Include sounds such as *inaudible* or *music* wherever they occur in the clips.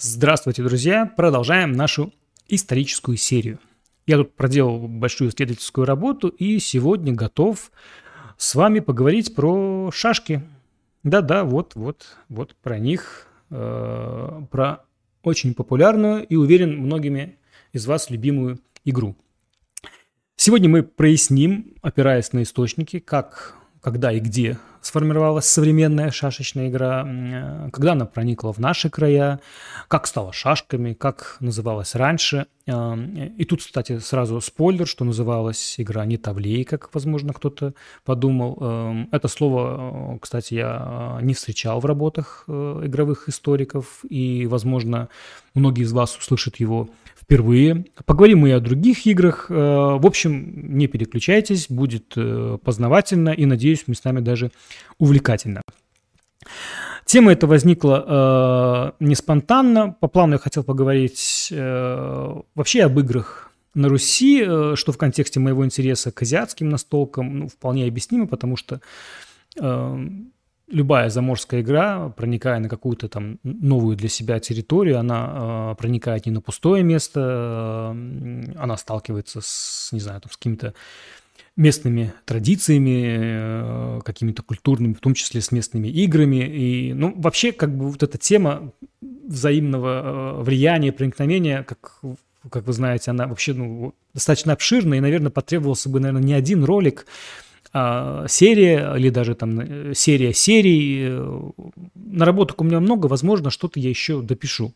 Здравствуйте, друзья! Продолжаем нашу историческую серию. Я тут проделал большую исследовательскую работу и сегодня готов с вами поговорить про шашки. Да-да, вот, вот, вот про них, э, про очень популярную и, уверен, многими из вас любимую игру. Сегодня мы проясним, опираясь на источники, как, когда и где сформировалась современная шашечная игра, э, когда она проникла в наши края, как стала шашками, как называлась раньше. Э, и тут, кстати, сразу спойлер, что называлась игра не Тавлей, как, возможно, кто-то подумал. Э, это слово, кстати, я не встречал в работах игровых историков, и, возможно, многие из вас услышат его впервые. Поговорим и о других играх. В общем, не переключайтесь, будет познавательно и, надеюсь, местами даже увлекательно. Тема эта возникла э, не спонтанно. По плану я хотел поговорить э, вообще об играх на Руси, э, что в контексте моего интереса к азиатским настолкам ну, вполне объяснимо, потому что э, любая заморская игра, проникая на какую-то там новую для себя территорию, она э, проникает не на пустое место, э, она сталкивается с, не знаю, там, с какими-то местными традициями, э, какими-то культурными, в том числе с местными играми. И, ну, вообще, как бы вот эта тема взаимного э, влияния, проникновения, как, как вы знаете, она вообще ну, достаточно обширная, и, наверное, потребовался бы, наверное, не один ролик, а серия или даже там э, серия серий. Наработок у меня много, возможно, что-то я еще допишу.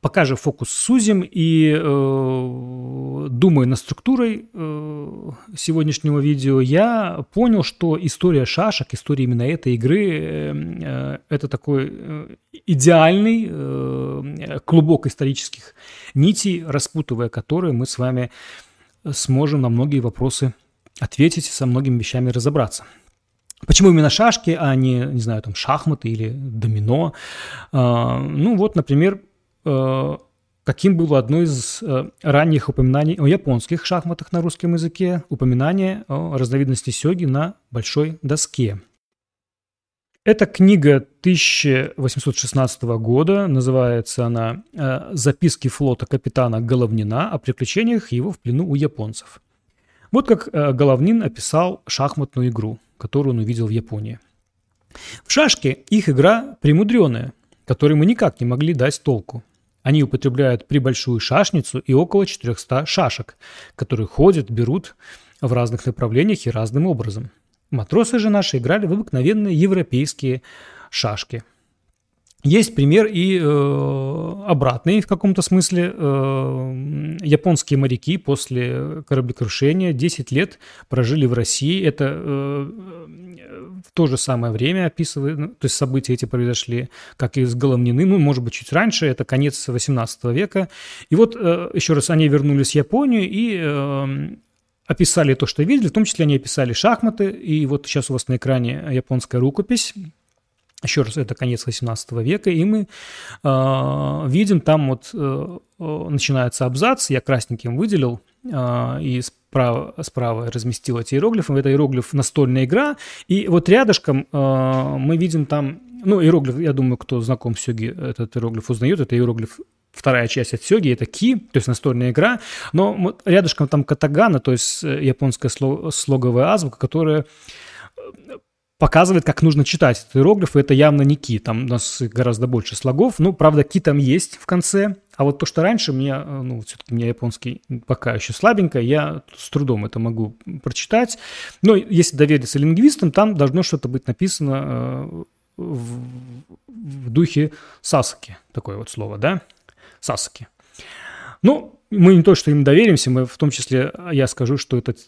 Пока же фокус сузим и э, думая над структурой э, сегодняшнего видео, я понял, что история шашек, история именно этой игры, э, э это такой э, идеальный э, клубок исторических нитей, распутывая которые мы с вами сможем на многие вопросы ответить, со многими вещами разобраться. Почему именно шашки, а не, не знаю, там шахматы или домино? А, ну вот, например, Э, каким было одно из э, ранних упоминаний о японских шахматах на русском языке, упоминание о разновидности сёги на большой доске. Это книга 1816 года, называется она э, «Записки флота капитана Головнина о приключениях его в плену у японцев». Вот как Головнин описал шахматную игру, которую он увидел в Японии. В шашке их игра премудреная, которой мы никак не могли дать толку. Они употребляют прибольшую шашницу и около 400 шашек, которые ходят, берут в разных направлениях и разным образом. Матросы же наши играли в обыкновенные европейские шашки – есть пример и э, обратный в каком-то смысле. Э, японские моряки после кораблекрушения 10 лет прожили в России. Это э, то же самое время описывает, ну, то есть события эти произошли, как и с Головниным, ну, может быть, чуть раньше, это конец 18 века. И вот э, еще раз они вернулись в Японию и э, описали то, что видели, в том числе они описали шахматы, и вот сейчас у вас на экране японская рукопись, еще раз, это конец 18 века, и мы э, видим там вот э, начинается абзац, я красненьким выделил, э, и справа, справа разместил эти иероглифы. Это иероглиф «настольная игра», и вот рядышком э, мы видим там, ну, иероглиф, я думаю, кто знаком с Сёги, этот иероглиф узнает, это иероглиф вторая часть от сёги, это ки, то есть настольная игра, но рядышком там катагана, то есть японская слоговая азбука, которая показывает, как нужно читать этот иероглиф, и это явно не ки, там у нас гораздо больше слогов, ну, правда, ки там есть в конце, а вот то, что раньше мне, э, ну, все-таки у меня японский пока еще слабенько, я с трудом это могу прочитать, но если довериться лингвистам, там должно что-то быть написано э, в, в духе сасаки, такое вот слово, да, сасаки. Ну, мы не то, что им доверимся, мы в том числе, я скажу, что этот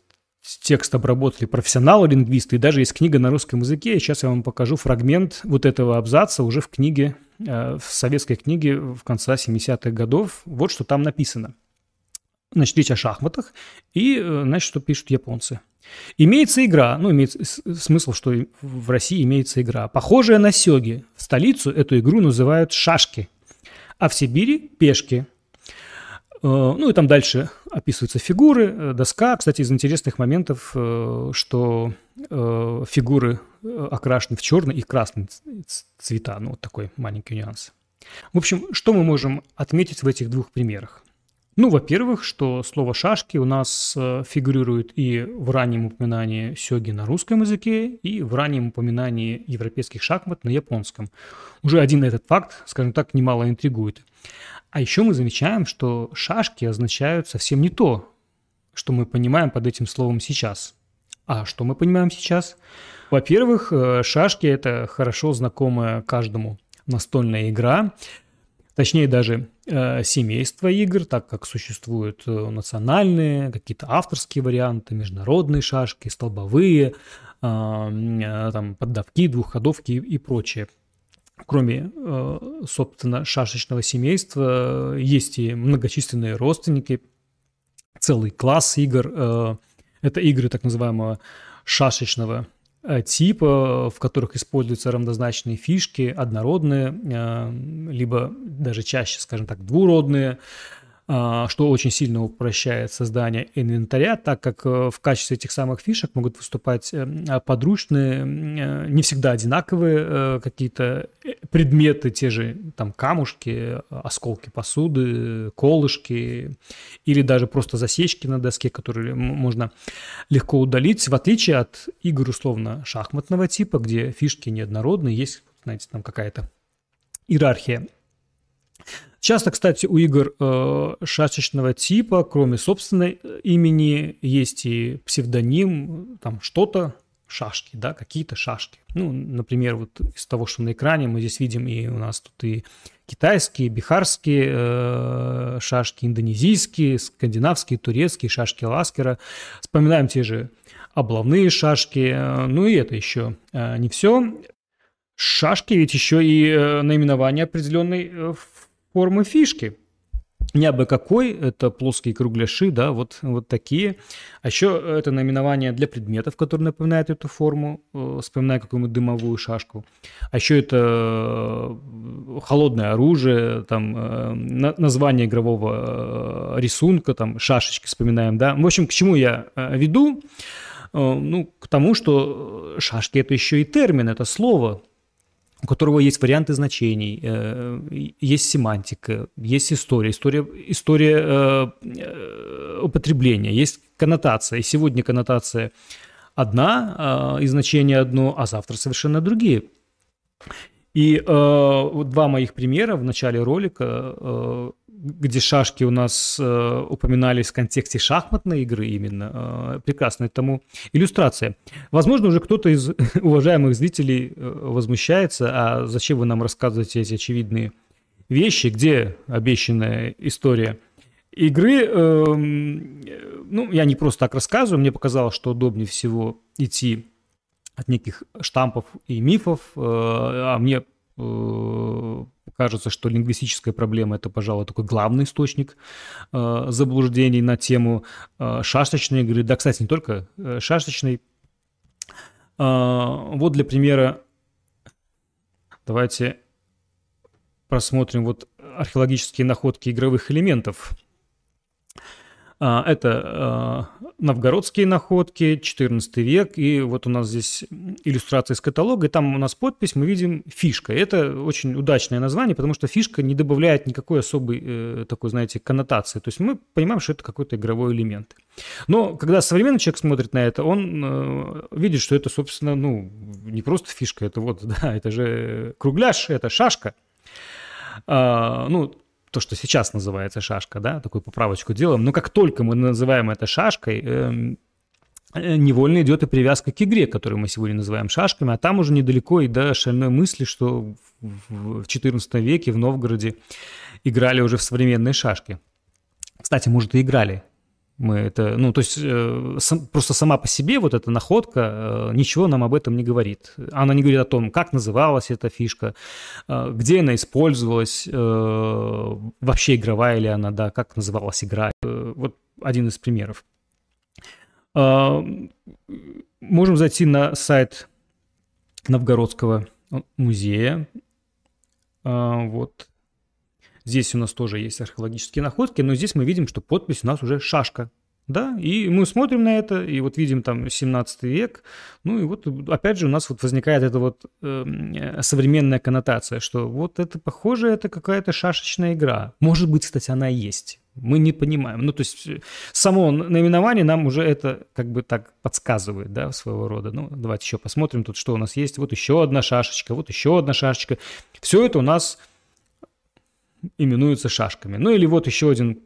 текст обработали профессионалы-лингвисты, и даже есть книга на русском языке, и сейчас я вам покажу фрагмент вот этого абзаца уже в книге, э, в советской книге в конце 70-х годов. Вот что там написано. Значит, речь о шахматах, и, э, значит, что пишут японцы. Имеется игра, ну, имеет смысл, что в России имеется игра, похожая на сёги. В столицу эту игру называют шашки, а в Сибири – пешки. Э, ну и там дальше описываются фигуры, э, доска. Кстати, из интересных моментов, э, что фигуры окрашены в черный и красный цвета. Ну, вот такой маленький нюанс. В общем, что мы можем отметить в этих двух примерах? Ну, во-первых, что слово «шашки» у нас фигурирует и в раннем упоминании сёги на русском языке, и в раннем упоминании европейских шахмат на японском. Уже один этот факт, скажем так, немало интригует. А еще мы замечаем, что шашки означают совсем не то, что мы понимаем под этим словом сейчас. А что мы понимаем сейчас? Во-первых, э, шашки – это хорошо знакомая каждому настольная игра, точнее даже э, семейство игр, так как существуют э, национальные, какие-то авторские варианты, международные шашки, столбовые, э, э, там, поддавки, двухходовки и, и прочее. Кроме, э, собственно, шашечного семейства, есть и многочисленные родственники, целый класс игр. Э, это игры так называемого шашечного Э, типа, в которых используются равнозначные фишки, однородные, э, либо даже чаще, скажем так, двуродные, что очень сильно упрощает создание инвентаря, так как э, в качестве этих самых фишек могут выступать а, подручные, не всегда одинаковые какие-то предметы, те же там камушки, осколки посуды, колышки или даже просто засечки на доске, которые можно легко удалить, в отличие от игр условно шахматного типа, где фишки неоднородные, есть, знаете, там какая-то иерархия Часто, кстати, у игр э, шашечного типа, кроме собственной э, имени, есть и псевдоним, там что-то, шашки, да, какие-то шашки. Ну, например, вот из того, что на экране мы здесь видим, и у нас тут и китайские, бихарские э, шашки, индонезийские, скандинавские, турецкие шашки Ласкера. Вспоминаем те же облавные шашки. Э, ну и это еще э, не все. Шашки ведь еще и э, наименование определенной э, формы фишки. Не абы какой, это плоские кругляши, да, вот, вот такие. А еще это наименование для предметов, которые напоминают эту форму, э, вспоминая какую-нибудь дымовую шашку. А еще это э, холодное оружие, там, э, название игрового рисунка, там, шашечки вспоминаем, да. В общем, к чему я веду? Ну, к тому, что шашки – это еще и термин, это слово, у которого есть варианты значений, э, есть семантика, есть история, история, история э, э, употребления, есть коннотация. И сегодня коннотация одна, и значение одно, а завтра совершенно другие. И э, два моих примера в начале ролика, где шашки у нас э, упоминались в контексте шахматной игры именно, э, прекрасная тому иллюстрация. Возможно, уже кто-то из *laughs* уважаемых зрителей э, возмущается, а зачем вы нам рассказываете эти очевидные вещи, где обещанная история игры. Э, ну, я не просто так рассказываю, мне показалось, что удобнее всего идти от неких штампов и мифов, э, а мне э, кажется, что лингвистическая проблема – это, пожалуй, такой главный источник э, заблуждений на тему шашечной игры. Да, кстати, не только шашечной. Вот для примера давайте просмотрим вот археологические находки игровых элементов – это а, новгородские находки, 14 век, и вот у нас здесь иллюстрация из каталога, и там у нас подпись, мы видим фишка. Это очень удачное название, потому что фишка не добавляет никакой особой э, такой, знаете, коннотации. То есть мы понимаем, что это какой-то игровой элемент. Но когда современный человек смотрит на это, он э, видит, что это, собственно, ну, не просто фишка, это вот, *laughs* да, это же кругляш, это шашка. А, ну, то, что сейчас называется шашка, да, такую поправочку делаем. Но как только мы называем это шашкой, эм, э, невольно идет и привязка к игре, которую мы сегодня называем шашками, а там уже недалеко и до шальной мысли, что в XIV веке в Новгороде играли уже в современные шашки. Кстати, может, и играли. Мы это, ну, то есть э, сам, просто сама по себе вот эта находка э, ничего нам об этом не говорит. Она не говорит о том, как называлась эта фишка, э, где она использовалась, э, вообще игровая ли она, да, как называлась игра. Э, вот один из примеров. Э, можем зайти на сайт Новгородского музея. Э, вот Здесь у нас тоже есть археологические находки, но здесь мы видим, что подпись у нас уже шашка. Да, и мы смотрим на это, и вот видим там 17 век, ну и вот опять же у нас вот возникает эта вот э, современная коннотация, что вот это похоже, это какая-то шашечная игра. Может быть, кстати, она и есть. Мы не понимаем. Ну, то есть само наименование нам уже это как бы так подсказывает, да, своего рода. Ну, давайте еще посмотрим тут, что у нас есть. Вот еще одна шашечка, вот еще одна шашечка. Все это у нас именуется шашками. Ну, или вот еще один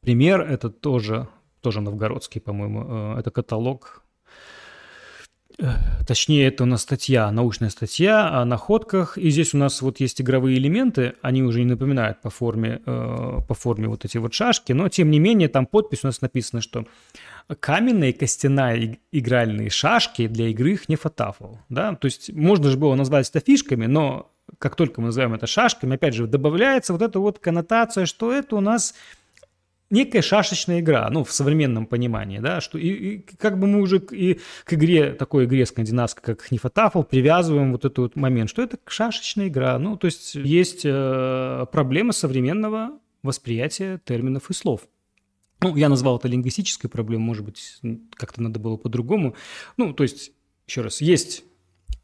пример, это тоже тоже новгородский, по-моему, э, это каталог э, Точнее, это у нас статья, научная статья о находках. И здесь у нас вот есть игровые элементы, они уже не напоминают по форме, э, по форме вот эти вот шашки, но тем не менее там подпись у нас написана, что каменная и костяная игральные шашки для игры хнефатафл. Да? То есть можно же было назвать это фишками, но как только мы называем это шашками, опять же, добавляется вот эта вот коннотация, что это у нас некая шашечная игра, ну, в современном понимании, да, что и, и как бы мы уже к, и к игре, такой игре скандинавской, как Хнифатафл, привязываем вот этот вот момент, что это шашечная игра, ну, то есть есть э, проблема современного восприятия терминов и слов. Ну, я назвал это лингвистической проблемой, может быть, как-то надо было по-другому. Ну, то есть, еще раз, есть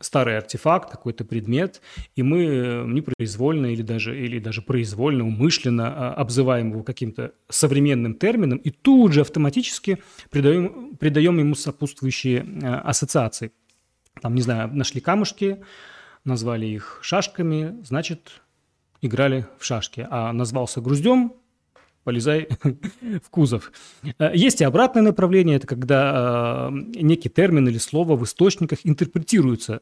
старый артефакт, какой-то предмет, и мы э, непроизвольно или даже, или даже произвольно, умышленно а, обзываем его каким-то современным термином и тут же автоматически придаем, придаем ему сопутствующие а, ассоциации. Там, не знаю, нашли камушки, назвали их шашками, значит, играли в шашки. А назвался груздем, полезай *laughs* в кузов. Э, есть и обратное направление, это когда некий термин или слово в источниках интерпретируется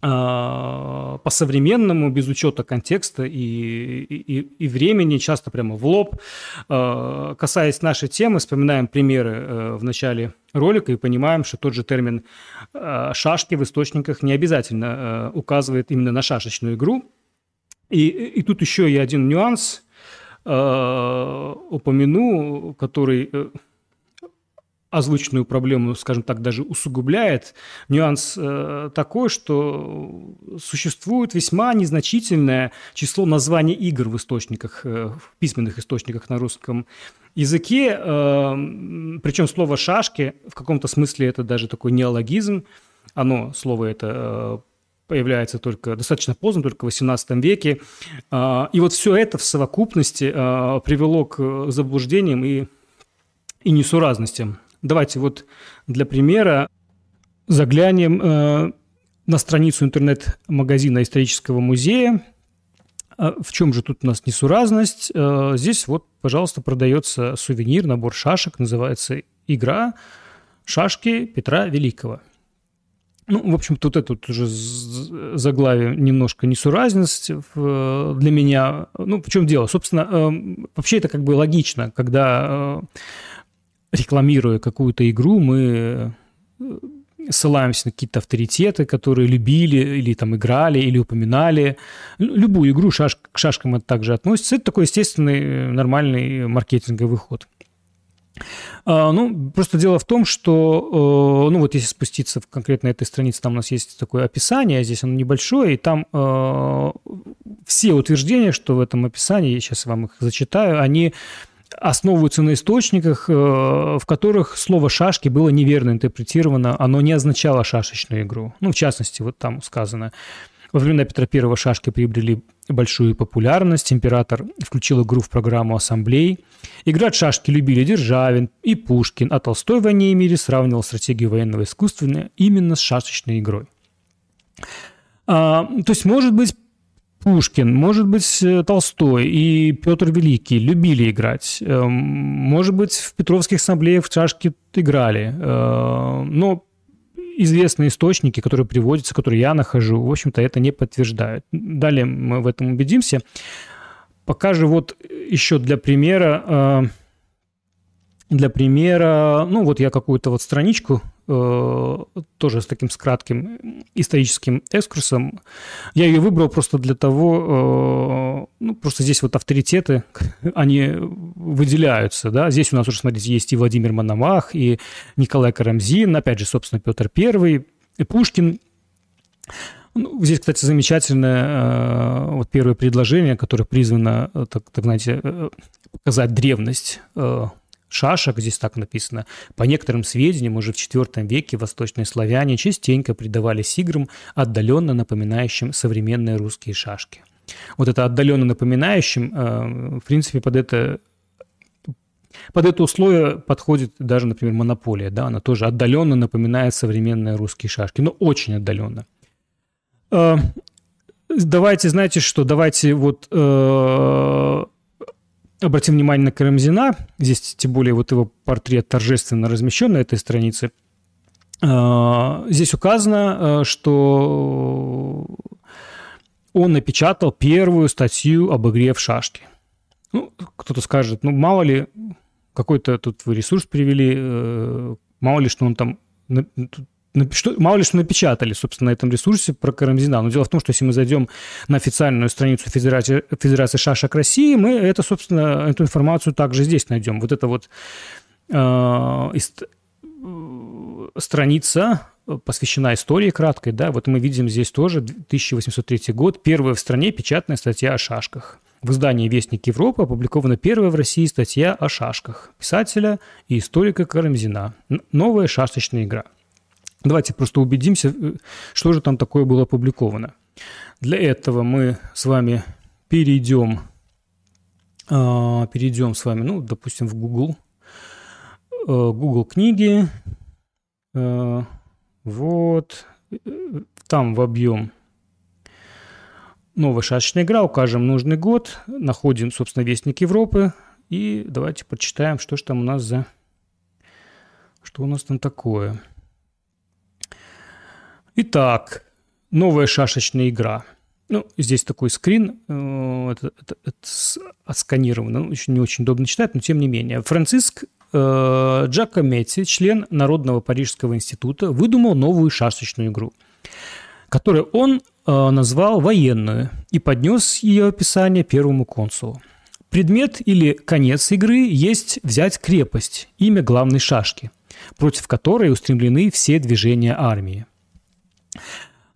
по-современному, без учета контекста и, и, и времени, часто прямо в лоб. А, касаясь нашей темы, вспоминаем примеры э, в начале ролика и понимаем, что тот же термин а, «шашки» в источниках не обязательно э, указывает именно на шашечную игру. И, и тут еще и один нюанс упомяну, который э, озвученную проблему, скажем так, даже усугубляет. Нюанс э, такой, что существует весьма незначительное число названий игр в источниках, э, в письменных источниках на русском языке. Э, причем слово «шашки» в каком-то смысле это даже такой неологизм. Оно, слово это э, появляется только достаточно поздно, только в XVIII веке. Э, и вот все это в совокупности э, привело к заблуждениям и, и несуразностям. Давайте вот для примера заглянем э, на страницу интернет-магазина исторического музея. А в чем же тут у нас несуразность? Э, здесь вот, пожалуйста, продается сувенир, набор шашек, называется «Игра шашки Петра Великого». Ну, в общем, тут это вот уже заглавие немножко несуразность для меня. Ну, в чем дело? Собственно, э, вообще это как бы логично, когда э, рекламируя какую-то игру, мы э, ссылаемся на какие-то авторитеты, которые любили или там играли, или упоминали. Любую игру шаш, к шашкам это также относится. Это такой естественный, э, нормальный маркетинговый ход. А, ну, просто дело в том, что, э, ну, вот если спуститься в конкретно этой странице, там у нас есть такое описание, здесь оно небольшое, и там э, все утверждения, что в этом описании, я сейчас вам их зачитаю, они основываются на источниках, э, в которых слово «шашки» было неверно интерпретировано, оно не означало шашечную игру. Ну, в частности, вот там сказано, во времена Петра I шашки приобрели большую популярность, император включил игру в программу ассамблей. Играть в шашки любили Державин и Пушкин, а Толстой в «Войне и мире» сравнивал стратегию военного искусства именно с шашечной игрой. А, то есть, может быть, Пушкин, может быть, э, Толстой и Петр Великий любили играть. Эм, может быть, в Петровских ассамблеях в шашки играли. Э, но известные источники, которые приводятся, которые я нахожу, в общем-то, это не подтверждают. Далее мы в этом убедимся. Пока же вот еще для примера э, для примера, ну вот я какую-то вот страничку тоже с таким с кратким историческим экскурсом. Я ее выбрал просто для того, э, ну просто здесь вот авторитеты, *laughs* они выделяются, да. Здесь у нас уже, смотрите, есть и Владимир Мономах, и Николай Карамзин, опять же, собственно, Петр Первый, и Пушкин. Ну, здесь, кстати, замечательное э, вот первое предложение, которое призвано, э, так, так знаете, э, показать древность э, шашек, здесь так написано, по некоторым сведениям, уже в IV веке восточные славяне частенько придавались играм, отдаленно напоминающим современные русские шашки. Вот это отдаленно напоминающим, э, в принципе, под это под это условие подходит даже, например, монополия, да, она тоже отдаленно напоминает современные русские шашки, но очень отдаленно. Э, давайте, знаете что, давайте вот э, обратим внимание на Карамзина. Здесь тем более вот его портрет торжественно размещен на этой странице. Э, здесь указано, э, что он напечатал первую статью об игре в шашки. Ну, кто-то скажет, ну, мало ли, какой-то тут вы ресурс привели, э, мало ли, что он там что, мало ли что напечатали, собственно, на этом ресурсе про Карамзина. Но дело в том, что если мы зайдем на официальную страницу Федерации, Федерации шашек России, мы это, собственно, эту информацию также здесь найдем. Вот это вот э, страница посвящена истории краткой, да, вот мы видим здесь тоже 1803 год, первая в стране печатная статья о шашках. В издании «Вестник Европы» опубликована первая в России статья о шашках писателя и историка Карамзина. Новая шашечная игра – Давайте просто убедимся, э, что же там такое было опубликовано. Для этого мы с вами перейдем, а, перейдем с вами, ну, допустим, в Google, э, Google книги, э, вот, там в объем. Новая шашечная игра, укажем нужный год, находим, собственно, Вестник Европы, и давайте почитаем, что же там у нас за... Что у нас там такое. Итак, новая шашечная игра. Ну, здесь такой скрин, э, это, это, это отсканировано, ну, еще не очень удобно читать, но тем не менее. Франциск э, Джакометти, член Народного Парижского института, выдумал новую шашечную игру, которую он э, назвал военную и поднес ее описание первому консулу. Предмет или конец игры есть взять крепость, имя главной шашки, против которой устремлены все движения армии.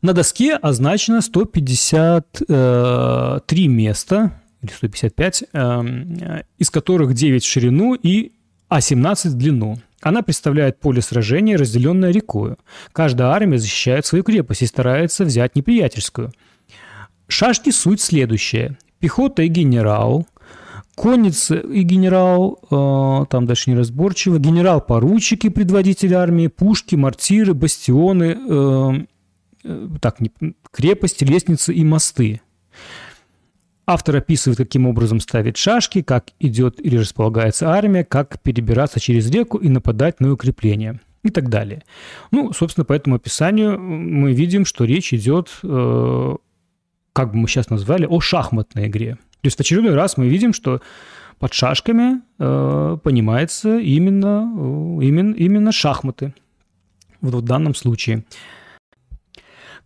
На доске означено 153 э, места, или 155, э, из которых 9 в ширину и а 17 в длину. Она представляет поле сражения, разделенное рекою. Каждая армия защищает свою крепость и старается взять неприятельскую. Шашки суть следующая. Пехота и генерал, конница и генерал, э, там дальше неразборчиво, генерал-поручики, предводитель армии, пушки, мортиры, бастионы, Э, так, крепости, лестницы и мосты. Автор описывает, каким образом ставить шашки, как идет или располагается армия, как перебираться через реку и нападать на укрепления и так далее. Ну, собственно, по этому описанию мы видим, что речь идет, э, как бы мы сейчас назвали, о шахматной игре. То есть в очередной раз мы видим, что под шашками э, понимается именно, э, именно, именно шахматы. Вот в данном случае.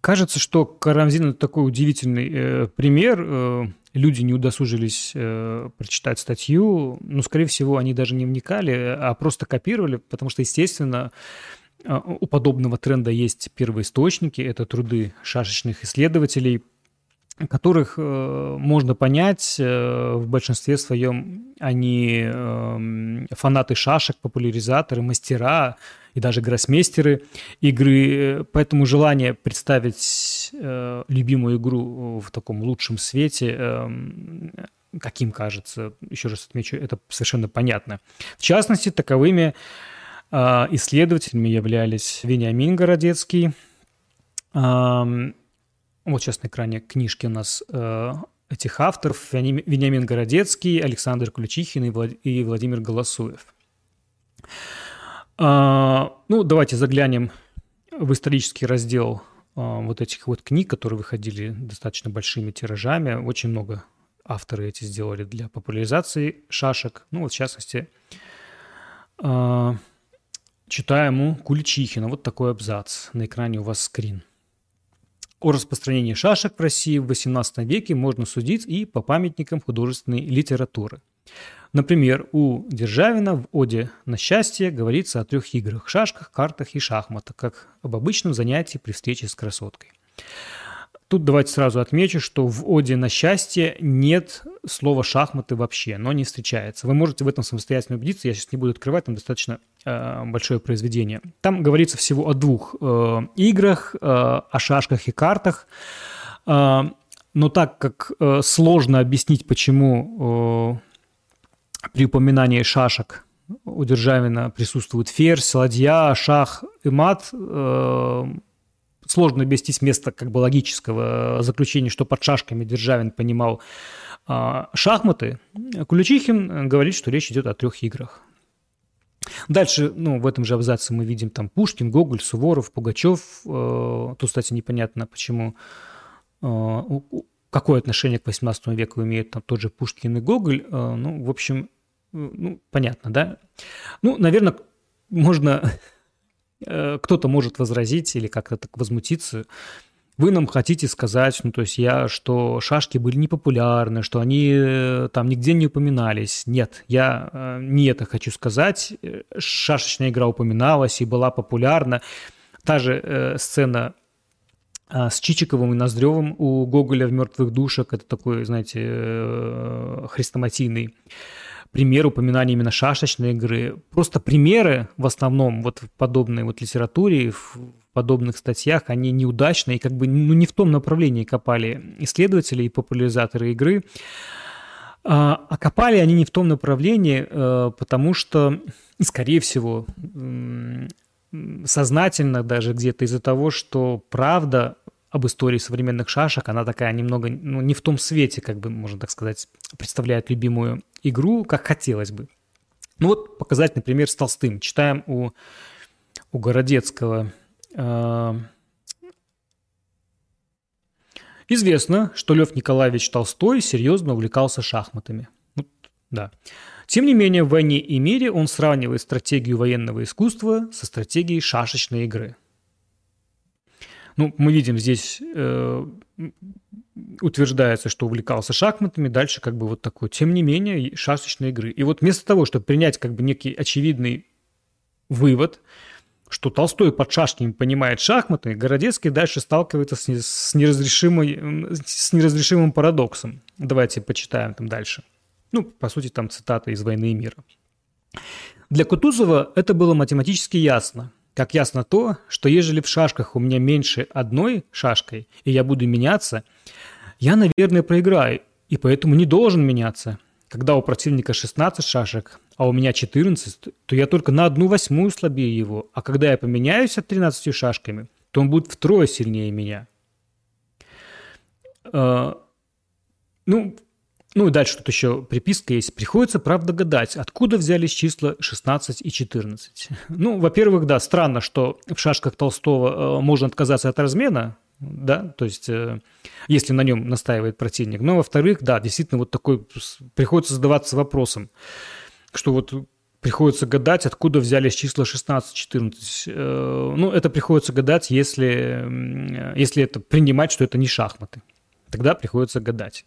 Кажется, что Карамзин – это такой удивительный э, пример. Э, люди не удосужились э, прочитать статью. Ну, скорее всего, они даже не вникали, а просто копировали, потому что, естественно, э, у подобного тренда есть первоисточники. Это труды шашечных исследователей – которых э, можно понять э, в большинстве своем они э, фанаты шашек, популяризаторы, мастера и даже гроссмейстеры игры. Поэтому желание представить э, любимую игру в таком лучшем свете, э, каким кажется, еще раз отмечу, это совершенно понятно. В частности, таковыми э, исследователями являлись Вениамин Городецкий, э, вот сейчас на экране книжки у нас э, этих авторов. Вениамин Городецкий, Александр Ключихин и, Влад... и Владимир Голосуев. А, ну, давайте заглянем в исторический раздел а, вот этих вот книг, которые выходили достаточно большими тиражами. Очень много авторы эти сделали для популяризации шашек. Ну, вот в частности, а, читаем у Куличихина. Вот такой абзац. На экране у вас скрин. О распространении шашек в России в XVIII веке можно судить и по памятникам художественной литературы. Например, у Державина в «Оде на счастье» говорится о трех играх – шашках, картах и шахматах, как об обычном занятии при встрече с красоткой. Тут давайте сразу отмечу, что в «Оде на счастье» нет слово «шахматы» вообще, но не встречается. Вы можете в этом самостоятельно убедиться, я сейчас не буду открывать, там достаточно э, большое произведение. Там говорится всего о двух э, играх, э, о шашках и картах, э, но так как э, сложно объяснить, почему э, при упоминании шашек у Державина присутствует ферзь, ладья, шах и мат, э, сложно объяснить место как бы логического заключения, что под шашками Державин понимал а, шахматы, Куличихин говорит, что речь идет о трех играх. Дальше, ну, в этом же абзаце мы видим там Пушкин, Гоголь, Суворов, Пугачев. Э, тут, кстати, непонятно, почему, э, какое отношение к 18 веку имеют там тот же Пушкин и Гоголь. Э, ну, в общем, ну, понятно, да? Ну, наверное, можно *laughs* Э, кто-то может возразить или как-то так возмутиться. Вы нам хотите сказать, ну, то есть я, что шашки были непопулярны, что они э, там нигде не упоминались. Нет, я э, не это хочу сказать. Шашечная игра упоминалась и была популярна. Та же э, сцена с Чичиковым и Ноздревым у Гоголя в «Мертвых душах». Это такой, знаете, хрестоматийный пример упоминания именно шашечной игры. Просто примеры в основном вот в подобной вот литературе, в подобных статьях, они неудачные как бы ну, не в том направлении копали исследователи и популяризаторы игры. А, а копали они не в том направлении, э, потому что, скорее всего, сознательно даже где-то из-за того, что правда об истории современных шашек, она такая немного, ну, не в том свете, как бы, можно так сказать, представляет любимую игру, как хотелось бы. Ну вот показательный пример с Толстым. Читаем у, у Городецкого. А, Известно, что Лев Николаевич Толстой серьезно увлекался шахматами. Вот, да. Тем не менее, в «Войне и мире» он сравнивает стратегию военного искусства со стратегией шашечной игры – ну, мы видим здесь э, утверждается, что увлекался шахматами, дальше как бы вот такой, тем не менее, шашечной игры. И вот вместо того, чтобы принять как бы некий очевидный вывод, что Толстой под шашками понимает шахматы, Городецкий дальше сталкивается с, с, неразрешимой, с неразрешимым парадоксом. Давайте почитаем там дальше. Ну, по сути, там цитата из «Войны и мира». Для Кутузова это было математически ясно. Как ясно то, что ежели в шашках у меня меньше одной шашкой, и я буду меняться, я, наверное, проиграю, и поэтому не должен меняться. Когда у противника 16 шашек, а у меня 14, то я только на одну восьмую слабее его, а когда я поменяюсь от 13 шашками, то он будет втрое сильнее меня. Uh, ну, ну и дальше тут еще приписка есть. Приходится, правда, гадать, откуда взялись числа 16 и 14. *laughs* Ну, во-первых, да, странно, что в шашках Толстого э, можно отказаться от размена, да, то есть э, если на нем настаивает противник. Но, во-вторых, да, действительно, вот такой приходится задаваться вопросом, что вот приходится гадать, откуда взялись числа 16-14. Э, ну, это приходится гадать, если, если это принимать, что это не шахматы. Тогда приходится гадать.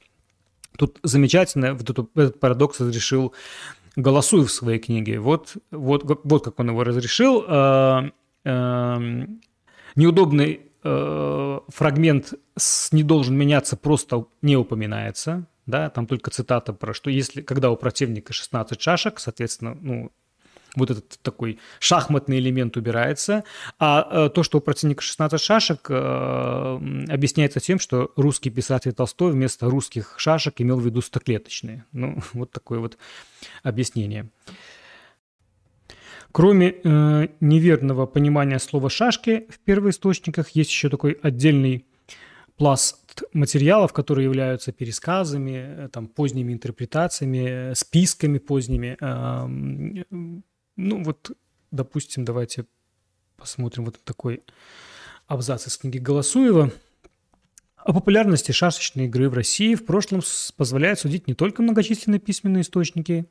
Тут замечательно вот эту, этот парадокс разрешил Голосуев в своей книге. Вот, вот, вот как он его разрешил. Э, э, неудобный э, фрагмент с «не должен меняться» просто не упоминается. Да, там только цитата про что если, когда у противника 16 шашек, соответственно, ну, вот этот такой шахматный элемент убирается, а э, то, что у противника 16 шашек, э, объясняется тем, что русский писатель Толстой вместо русских шашек имел в виду стоклеточные. Ну, *laughs* вот такое вот объяснение. Кроме э, неверного понимания слова «шашки» в первоисточниках, есть еще такой отдельный пласт материалов, которые являются пересказами, э, там, поздними интерпретациями, списками поздними, эм, ну вот, допустим, давайте посмотрим вот такой абзац из книги Голосуева. О популярности шашечной игры в России в прошлом позволяет судить не только многочисленные письменные источники,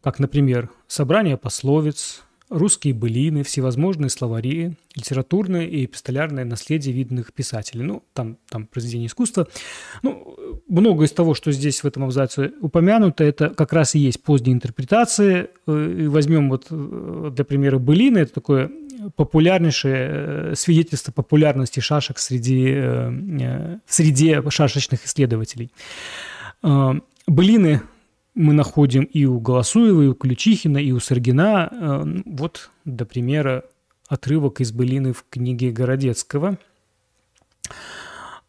как, например, собрание пословиц, русские былины, всевозможные словари, литературное и эпистолярное наследие видных писателей. Ну, там, там произведения искусства. Ну, много из того, что здесь в этом абзаце упомянуто, это как раз и есть поздние интерпретации. Э, возьмем вот э, для примера былины, это такое популярнейшее э, свидетельство популярности шашек среди, в среде шашечных исследователей. Былины мы находим и у Голосуева, и у Ключихина, и у Саргина. Э, вот, до примера, отрывок из былины в книге Городецкого.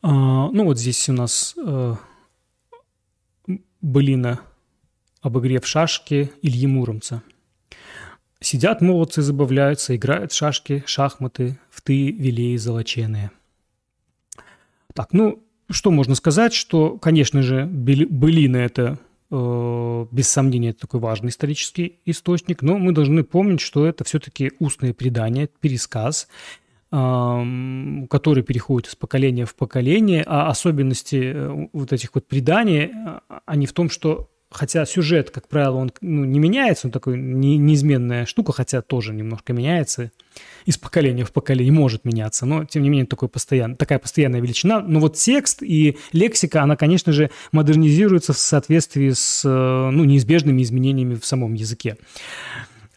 А, ну, вот здесь у нас э, былина об игре в шашки Ильи Муромца. Сидят молодцы, забавляются, играют в шашки, шахматы, в ты, велей золоченые. Так, ну, что можно сказать, что, конечно же, былина – это без сомнения, это такой важный исторический источник, но мы должны помнить, что это все-таки устное предание, пересказ, который переходит из поколения в поколение, а особенности э, вот этих вот преданий, а, они в том, что хотя сюжет, как правило, он ну, не меняется, он такой не, неизменная штука, хотя тоже немножко меняется из поколения в поколение, может меняться, но, тем не менее, такой постоян, такая постоянная величина. Но вот текст и лексика, она, конечно же, модернизируется в соответствии с ну, неизбежными изменениями в самом языке.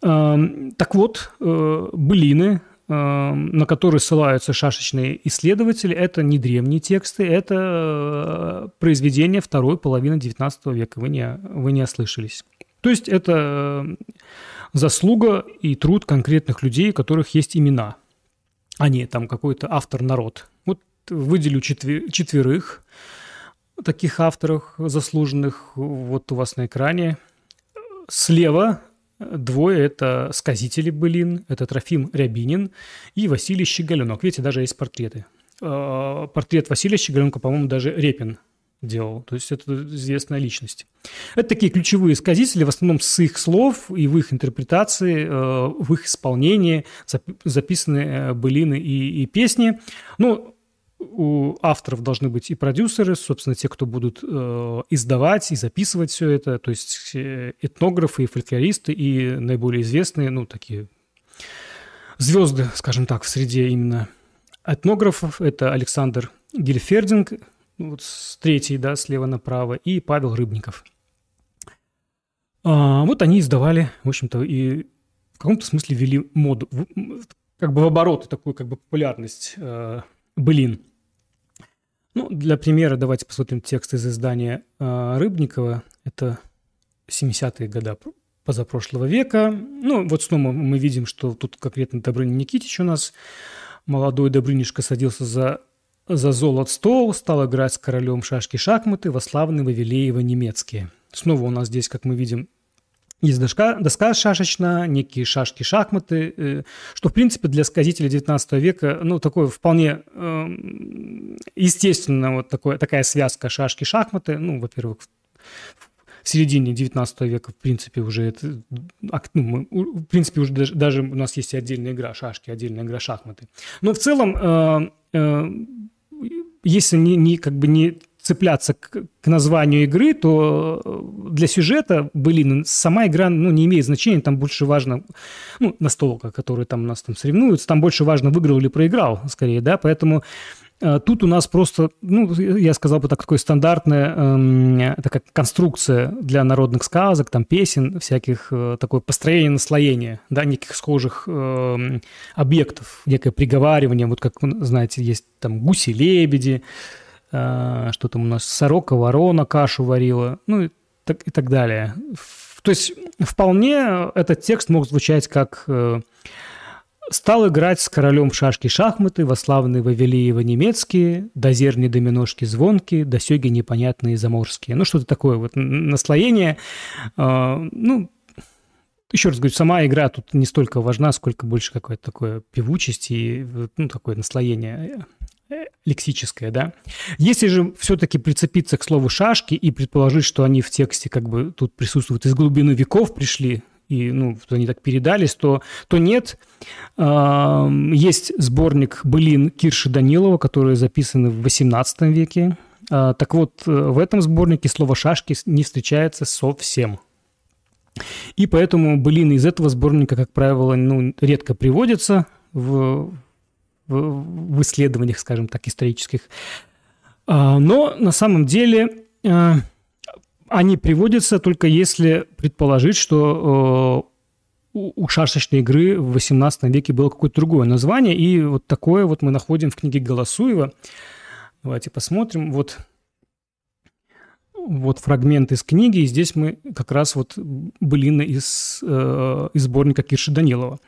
Эм, так вот, э, былины, Эм, на которые ссылаются шашечные исследователи, это не древние тексты, это э, произведения второй половины XIX века. Вы не, вы не ослышались. То есть это э, заслуга и труд конкретных людей, у которых есть имена, а не там какой-то автор-народ. Вот выделю четвер- четверых таких авторов заслуженных вот у вас на экране. Слева Двое – это сказители былин, это Трофим Рябинин и Василий Щеголенок. Видите, даже есть портреты. А, портрет Василия Щеголенка, по-моему, даже Репин делал. То есть это известная личность. Это такие ключевые сказители, в основном с их слов и в их интерпретации, э, в их исполнении записаны э, былины и, и песни. Ну, у авторов должны быть и продюсеры, собственно, те, кто будут э, издавать и записывать все это, то есть этнографы и фольклористы, и наиболее известные, ну, такие звезды, скажем так, в среде именно этнографов. Это Александр Гельфердинг, ну, вот с третьей, да, слева направо, и Павел Рыбников. А, вот они издавали, в общем-то, и в каком-то смысле ввели моду, как бы в оборот такую как бы популярность э, былин – ну, для примера давайте посмотрим текст из издания э, Рыбникова. Это 70-е годы позапрошлого века. Ну, вот снова мы видим, что тут конкретно Добрыня Никитич у нас. Молодой Добрынишка садился за, за золот стол, стал играть с королем шашки-шахматы во славные Вавилеева немецкие. Снова у нас здесь, как мы видим, есть доска, доска шашечная, некие шашки-шахматы, э, что, в принципе, для сказителя XIX века, ну, такое вполне э, естественно, вот такое, такая связка шашки-шахматы. Ну, во-первых, в середине XIX века, в принципе, уже это, ну, мы, в принципе, уже даже, даже у нас есть отдельная игра шашки, отдельная игра шахматы. Но в целом, э, э, если не, не, как бы не цепляться к, к названию игры, то э, для сюжета, блин, сама игра ну, не имеет значения, там больше важно, ну, настолка, которые там у нас там соревнуются, там больше важно, выиграл или проиграл, скорее, да, поэтому Тут у нас просто, ну, я сказал бы так, такой стандартная э, такая конструкция для народных сказок, там песен, всяких, э, такое построение наслоения, да, неких схожих э, объектов, некое приговаривание, вот как, знаете, есть там гуси-лебеди, а, что там у нас, сорока, ворона кашу варила, ну и так, и так далее. То есть вполне этот текст мог звучать как э, «Стал играть с королем в шашки-шахматы, во славные Вавилеева немецкие, до зерни доминошки звонкие, до сёги непонятные заморские». Ну, что-то такое вот наслоение. А, ну, еще раз говорю, сама игра тут не столько важна, сколько больше какое-то такое певучесть и ну, такое наслоение лексическое, да. Если же все-таки прицепиться к слову «шашки» и предположить, что они в тексте как бы тут присутствуют, из глубины веков пришли, и ну, они так передались, то, то нет. Есть сборник былин Кирши Данилова, которые записаны в XVIII веке. А, так вот, э, в этом сборнике слово «шашки» не встречается совсем. И поэтому былины из этого сборника, как правило, ну, редко приводятся в, в, в исследованиях, скажем так, исторических. А, но на самом деле а, они приводятся только если предположить, что у шашечной игры в XVIII веке было какое-то другое название, и вот такое вот мы находим в книге Голосуева. Давайте посмотрим. Вот вот фрагмент из книги, и здесь мы как раз вот былины из, э, из сборника Кирши Данилова.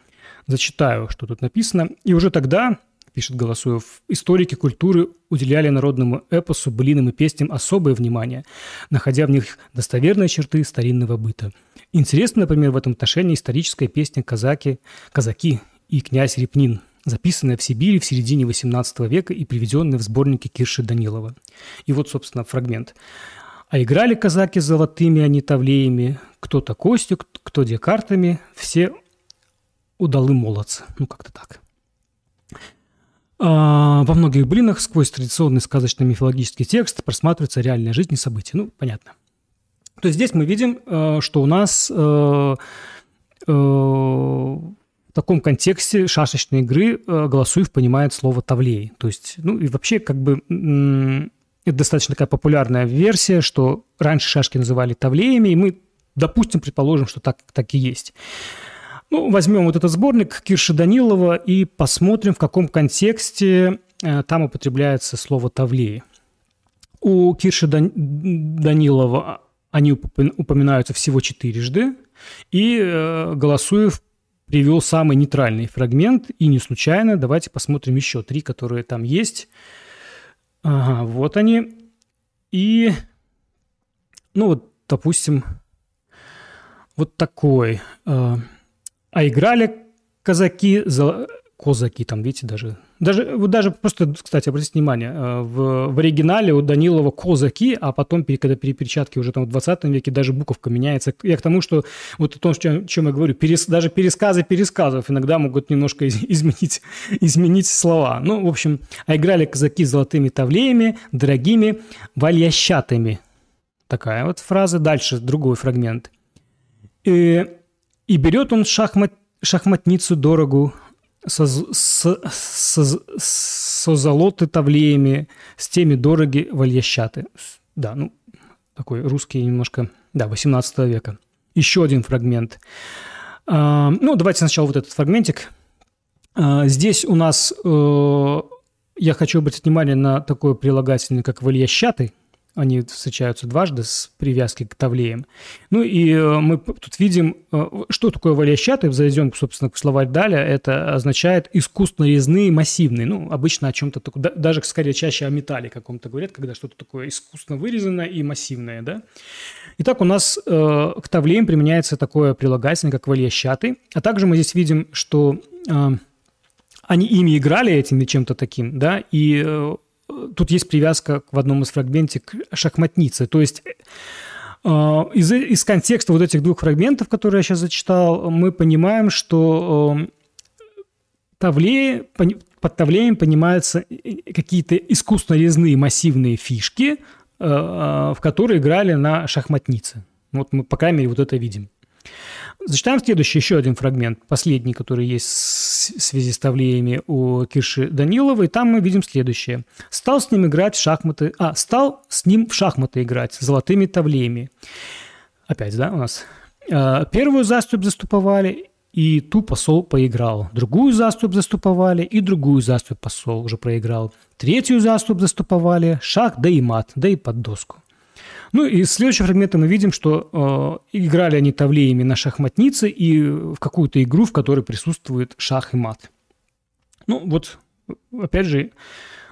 Зачитаю, что тут написано. «И уже тогда, — пишет Голосуев, — историки культуры уделяли народному эпосу, былинам и песням особое внимание, находя в них достоверные черты старинного быта. Интересно, например, в этом отношении историческая песня «Казаки», «Казаки» и «Князь Репнин», записанная в Сибири в середине XVIII века и приведенная в сборнике Кирши Данилова. И вот, собственно, фрагмент. А играли казаки золотыми, а не тавлеями, кто-то костью, кто где картами, все удалы молодцы. Ну, как-то так. А, во многих блинах сквозь традиционный сказочно-мифологический текст просматривается реальная жизнь и события. Ну, понятно. То есть здесь мы видим, э, что у нас э, э, в таком контексте шашечной игры Голосуев понимает слово «тавлей». То есть, ну и вообще как бы это достаточно такая популярная версия, что раньше шашки называли тавлеями, и мы, допустим, предположим, что так, так и есть. Ну, возьмем вот этот сборник Кирши Данилова и посмотрим, в каком контексте э, там употребляется слово «тавлеи». У Кирши Дан... Данилова они упоминаются всего четырежды, и э, Голосуев привел самый нейтральный фрагмент, и не случайно. Давайте посмотрим еще три, которые там есть – Ага, вот они. И, ну вот, допустим, вот такой. А, играли казаки за Козаки там, видите, даже... Даже, вот даже просто, кстати, обратите внимание, э, в, в оригинале у Данилова Козаки, а потом, когда перепечатки уже там в 20 веке, даже буковка меняется. Я к тому, что вот о том, чем, чем я говорю, перес, даже пересказы пересказов иногда могут немножко из, *laughs* изменить, изменить слова. Ну, в общем, а играли казаки золотыми тавлеями, дорогими вальящатыми. Такая вот фраза. Дальше другой фрагмент. И, и берет он шахмат, шахматницу дорогу, со, со, со, со золоты тавлеями, с теми дороги вальящаты. Да, ну, такой русский немножко, да, 18 века. Еще один фрагмент. А, ну, давайте сначала вот этот фрагментик. А, здесь у нас, э, я хочу обратить внимание на такое прилагательное, как вальящаты – они встречаются дважды с привязкой к тавлеям. Ну и э, мы тут видим, э, что такое валещаты. Зайдем, собственно, к словарь Даля. Это означает искусственно резные, массивные. Ну, обычно о чем-то таком, даже скорее чаще о металле каком-то говорят, когда что-то такое искусственно вырезанное и массивное, да. Итак, у нас э, к тавлеям применяется такое прилагательное, как валещаты. А также мы здесь видим, что они ими играли этими чем-то таким, да, и тут есть привязка в одном из фрагментов к шахматнице. То есть э, из, из контекста вот этих двух фрагментов, которые я сейчас зачитал, мы понимаем, что э, тавлеи, под тавлеем понимаются какие-то искусственно резные массивные фишки, э, в которые играли на шахматнице. Вот мы, по крайней мере, вот это видим. Зачитаем следующий, еще один фрагмент, последний, который есть в связи с тавлеями у Кирши Даниловой. Там мы видим следующее. Стал с ним играть в шахматы... А, стал с ним в шахматы играть с золотыми тавлеями. Опять, да, у нас? А, первую заступ заступовали, и ту посол поиграл. Другую заступ заступовали, и другую заступ посол уже проиграл. Третью заступ заступовали, шах, да и мат, да и под доску. Ну и из следующего мы видим, что э, играли они тавлеями на шахматнице и в какую-то игру, в которой присутствует шах и мат. Ну вот, опять же,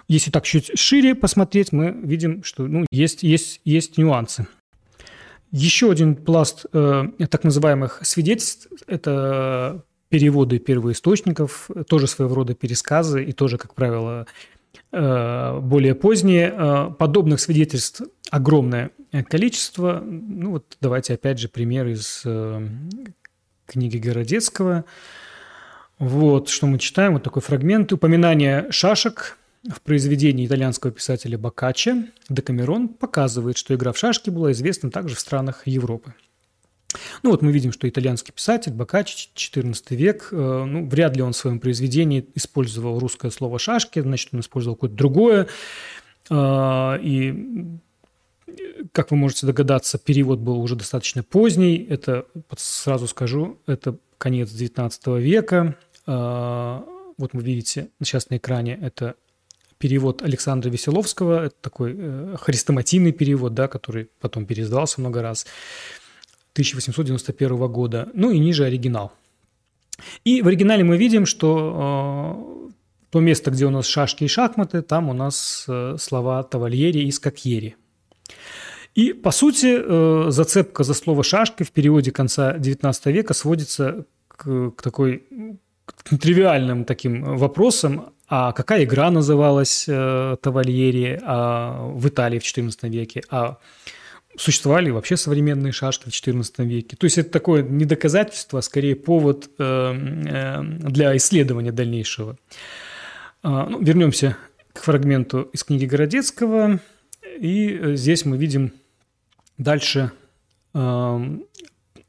если так чуть шире посмотреть, мы видим, что ну, есть, есть, есть нюансы. Еще один пласт э, так называемых свидетельств – это переводы первоисточников, тоже своего рода пересказы и тоже, как правило, Э, более поздние. Э, подобных свидетельств огромное количество. Ну вот давайте опять же пример из э, книги Городецкого. Вот, что мы читаем, вот такой фрагмент. Упоминание шашек в произведении итальянского писателя Боккаччо Декамерон показывает, что игра в шашки была известна также в странах Европы. Ну вот мы видим, что итальянский писатель Боккаччо, XIV век, э, ну, вряд ли он в своем произведении использовал русское слово «шашки», значит, он использовал какое-то другое. Э, и, как вы можете догадаться, перевод был уже достаточно поздний. Это, сразу скажу, это конец XIX века. Э, вот вы видите сейчас на экране, это перевод Александра Веселовского, это такой э, хрестоматийный перевод, да, который потом переиздавался много раз, 1891 года, ну и ниже оригинал. И в оригинале мы видим, что э, то место, где у нас шашки и шахматы, там у нас э, слова «тавальери» и «скакьери». И, по сути, э, зацепка за слово «шашки» в переводе конца XIX века сводится к, к такой к тривиальным таким вопросам, а какая игра называлась э, Тавальери а, в Италии в XIV веке, а существовали вообще современные шашки в XIV веке. То есть это такое не доказательство, а скорее повод э, э, для исследования дальнейшего. Э, ну, вернемся к фрагменту из книги Городецкого. И э, здесь мы видим дальше э,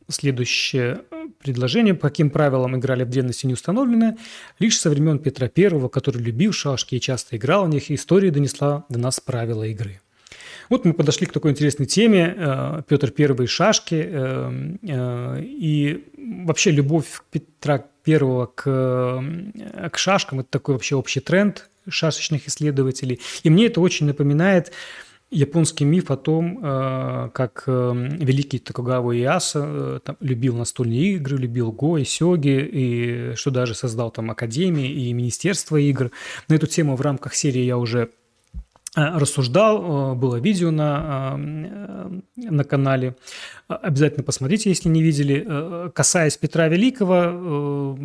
Следующее э, предложение, по каким правилам играли в древности, не установлено. Лишь со времен Петра I, который любил шашки и часто играл в них, история донесла до нас правила игры. Вот мы подошли к такой интересной теме. Э, Петр I шашки. Э, и вообще любовь Петра I к, к шашкам – это такой вообще общий тренд шашечных исследователей. И мне это очень напоминает японский миф о том, э, как э, великий Токугава Иаса э, там, любил настольные игры, любил Го и Сёги, и что даже создал там академии и министерство игр. На эту тему в рамках серии я уже рассуждал, было видео на, на канале. Обязательно посмотрите, если не видели. Касаясь Петра Великого,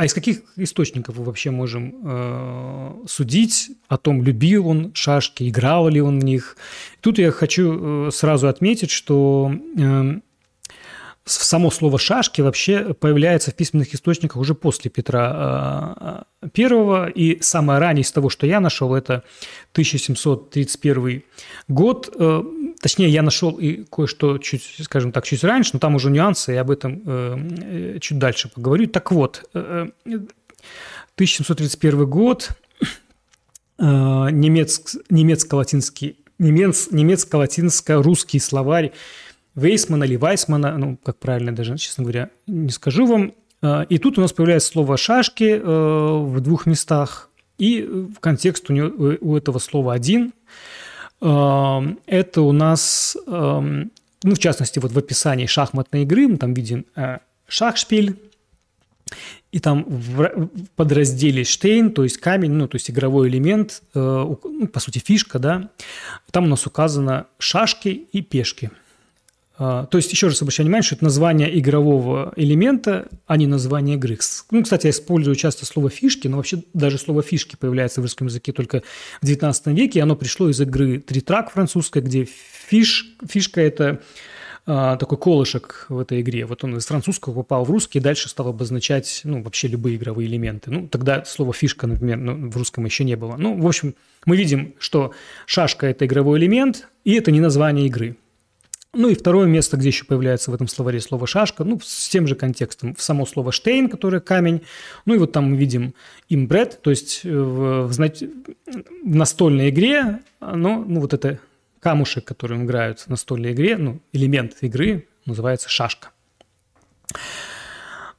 а из каких источников мы вообще можем э, судить о том, любил он шашки, играл ли он в них? Тут я хочу э, сразу отметить, что э, само слово «шашки» вообще появляется в письменных источниках уже после Петра I, и самое раннее из того, что я нашел, это 1731 год. Э, точнее, я нашел и кое-что чуть, скажем так, чуть раньше, но там уже нюансы, я об этом э, чуть дальше поговорю. Так вот, 1731 год, немец, немецко-латинский немец, немецко-латинско-русский словарь Вейсмана или Вайсмана, ну, как правильно даже, честно говоря, не скажу вам. А, и тут у нас появляется слово «шашки» э, в двух местах, и в контекст у, него, у этого слова один. А, это у нас, ну, в частности, вот в описании шахматной игры мы там видим э, шахшпиль, и там в подразделе штейн, то есть камень, ну, то есть игровой элемент, э, ну, по сути, фишка, да, там у нас указано шашки и пешки – то есть, еще раз обращаю внимание, что это название игрового элемента, а не название игры. Ну, кстати, я использую часто слово «фишки», но вообще даже слово «фишки» появляется в русском языке только в XIX веке, и оно пришло из игры «Тритрак» французской, где фиш, фишка – это а, такой колышек в этой игре. Вот он из французского попал в русский, и дальше стал обозначать ну, вообще любые игровые элементы. Ну, тогда слово «фишка», например, ну, в русском еще не было. Ну, в общем, мы видим, что шашка – это игровой элемент, и это не название игры. Ну и второе место, где еще появляется в этом словаре слово «шашка», ну, с тем же контекстом. В само слово «штейн», которое «камень». Ну и вот там мы видим имбред, то есть э, в, в, настольной игре, оно, ну, вот это камушек, которым играют в настольной игре, ну, элемент игры называется «шашка».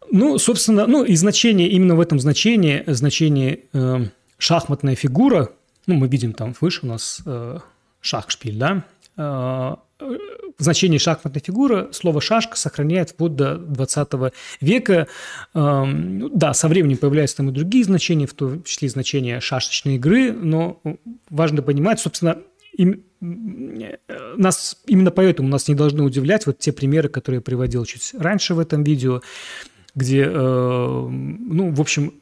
Ну, собственно, ну и значение, именно в этом значении, значение э, шахматная фигура, ну, мы видим там выше у нас э, шахшпиль, да, э, в значении шахматной фигуры слово «шашка» сохраняет вплоть до 20 века. Эм, ну да, со временем появляются там и другие значения, в том числе значения шашечной игры, но важно понимать, собственно, им, нас именно поэтому нас не должны удивлять вот те примеры, которые я приводил чуть раньше в этом видео, где, э, ну, в общем,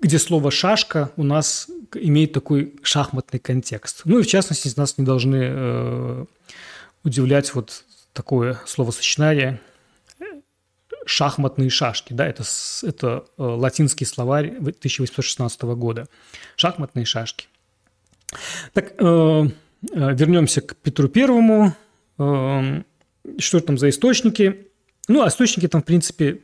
где слово «шашка» у нас имеет такой шахматный контекст. Ну и в частности, нас не должны э, удивлять вот такое словосочетание шахматные шашки, да, это, это э, латинский словарь 1816 года. Шахматные шашки. Так, э, э, вернемся к Петру Первому. Что там за источники? Ну, а источники там, в принципе,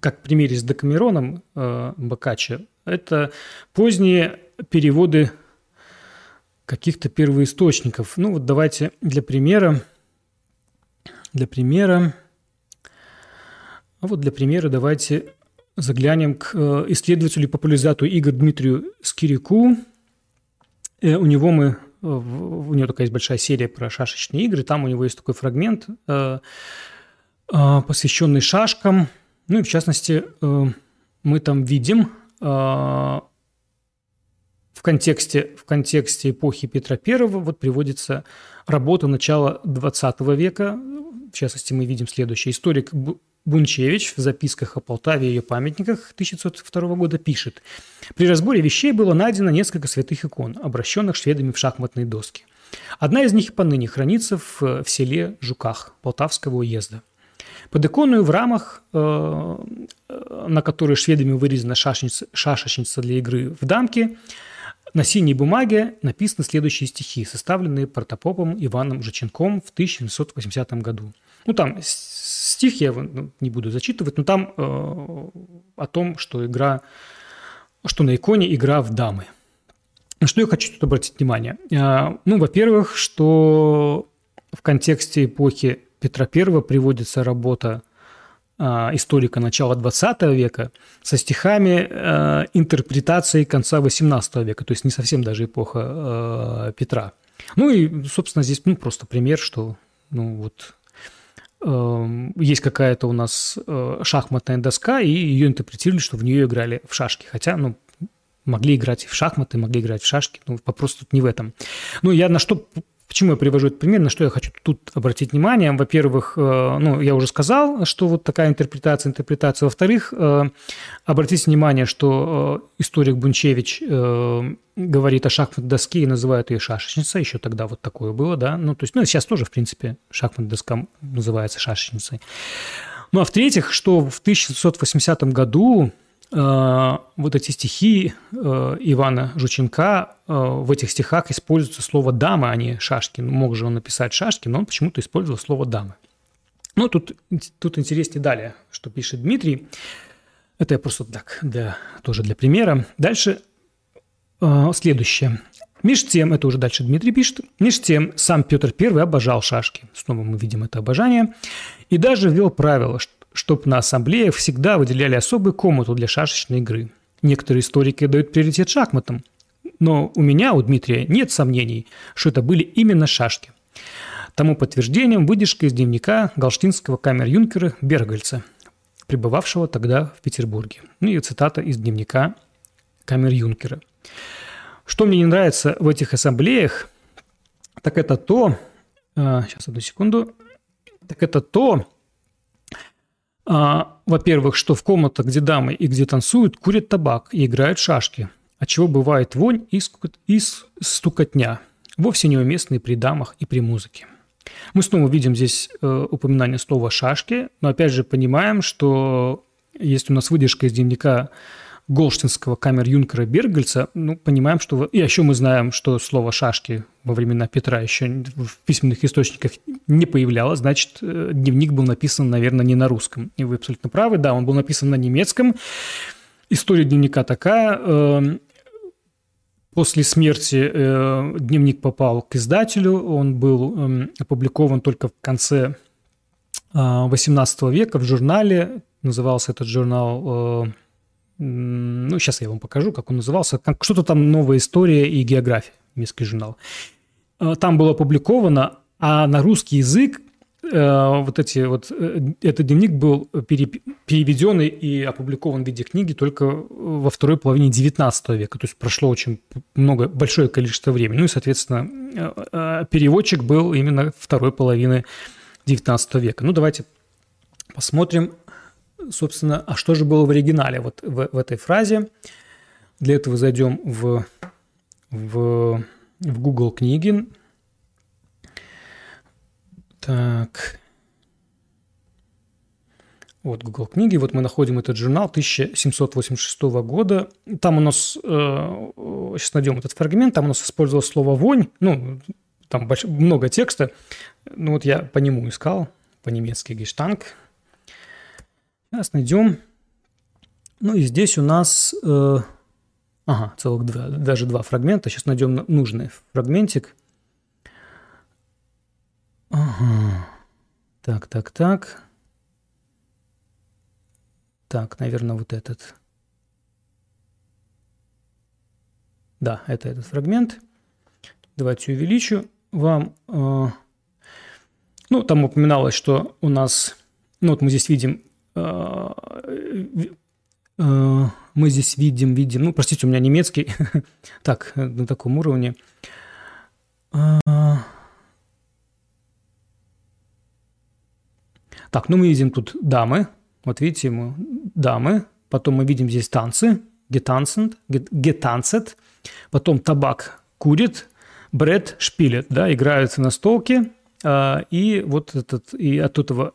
как в примере с Декамероном Бокаччо, это поздние переводы каких-то первоисточников. Ну вот давайте для примера, для примера, а вот для примера давайте заглянем к э, исследователю и популяризатору игр Дмитрию Скирику. Э, у него мы, у него такая есть большая серия про шашечные игры, там у него есть такой фрагмент, посвященный шашкам. Ну и в частности, мы там видим в контексте, в контексте эпохи Петра I вот приводится работа начала XX века. В частности, мы видим следующее. Историк Бунчевич в записках о Полтаве и ее памятниках 1902 года пишет. При разборе вещей было найдено несколько святых икон, обращенных шведами в шахматные доски. Одна из них поныне хранится в, в селе Жуках Полтавского уезда. Под иконой в рамах, э, на которой шведами вырезана шашечница, шашечница для игры в дамки, на синей бумаге написаны следующие стихи, составленные протопопом Иваном Жиченком в 1780 году. Ну, там стих я ну, не буду зачитывать, но там э, о том, что игра, что на иконе игра в дамы. На что я хочу тут обратить внимание? Э, ну, во-первых, что в контексте эпохи Петра I приводится работа историка начала XX века со стихами э, интерпретации конца XVIII века, то есть не совсем даже эпоха э, Петра. Ну и, собственно, здесь ну, просто пример, что ну вот Эм, есть какая-то у нас э, шахматная доска, и ее интерпретировали, что в нее играли в шашки. Хотя, ну, могли играть и в шахматы, могли играть в шашки, ну, вопрос тут не в этом. Ну, я на что Почему я привожу этот пример, на что я хочу тут обратить внимание? Во-первых, э, ну, я уже сказал, что вот такая интерпретация, интерпретация. Во-вторых, э, обратите внимание, что э, историк Бунчевич говорит о шахматной доске и называет ее шашечницей. Еще тогда вот такое было, да. Ну, то есть, ну, сейчас тоже, в принципе, шахматная доска называется шашечницей. Ну, а в-третьих, что в 1680 году вот эти стихи э, Ивана Жученка, э, в этих стихах используется слово «дама», а не «шашки». Мог же он написать «шашки», но он почему-то использовал слово «дамы». Ну, тут, тут интереснее далее, что пишет Дмитрий. Это я просто так, для, тоже для примера. Дальше следующее. Меж тем, это уже дальше Дмитрий пишет, меж тем сам Петр I обожал шашки. Снова мы видим это обожание. И даже ввел правило, что чтобы на ассамблеях всегда выделяли особую комнату для шашечной игры. Некоторые историки дают приоритет шахматам, но у меня, у Дмитрия, нет сомнений, что это были именно шашки. Тому подтверждением выдержка из дневника галштинского камер-юнкера Бергальца, пребывавшего тогда в Петербурге. Ну и цитата из дневника камер-юнкера. Что мне не нравится в этих ассамблеях, так это то, сейчас одну секунду, так это то, а, во-первых, что в комнатах, где дамы и где танцуют, курят табак и играют шашки, от чего бывает вонь и, и стукотня, вовсе неуместные при дамах и при музыке. Мы снова видим здесь э, упоминание слова «шашки», но опять же понимаем, что есть у нас выдержка из дневника голштинского камер-юнкера Бергельца, ну, понимаем, что... И еще мы знаем, что слово «шашки» во времена Петра еще в письменных источниках не появлялось, значит, э, дневник был написан, наверное, не на русском. И вы абсолютно правы, да, он был написан на немецком. История дневника такая. Эм, после смерти э, дневник попал к издателю, он был эм, опубликован только в конце э, века в журнале, назывался этот журнал ну, сейчас я вам покажу, как он назывался, как, что-то там «Новая история и география», немецкий журнал. Э, там было опубликовано, а на русский язык э, вот эти вот, э, этот дневник был переведен и опубликован в виде книги только во второй половине XIX века, то есть прошло очень много, большое количество времени. Ну и, соответственно, переводчик был именно второй половины XIX века. Ну, давайте посмотрим, собственно, а что же было в оригинале вот в, в этой фразе. Для этого зайдем в, в, в Google книги. Так. Вот Google книги. Вот мы находим этот журнал 1786 года. Там у нас, э, сейчас найдем этот фрагмент, там у нас использовалось слово «вонь». Ну, там больш... много текста. Ну, вот я по нему искал, по-немецки «гештанг». Сейчас найдем. Ну и здесь у нас... Э, ага, целых два, даже два фрагмента. Сейчас найдем нужный фрагментик. Ага. Так, так, так. Так, наверное, вот этот. Да, это этот фрагмент. давайте увеличу вам. Э, ну, там упоминалось, что у нас, ну, вот мы здесь видим, мы здесь видим, видим, ну, простите, у меня немецкий, *laughs* так, на таком уровне. Так, ну мы видим тут дамы, вот видите, мы дамы, потом мы видим здесь танцы, getanzend, getanzet, потом табак курит, бред шпилет, да, играют на столке, и вот этот, и от этого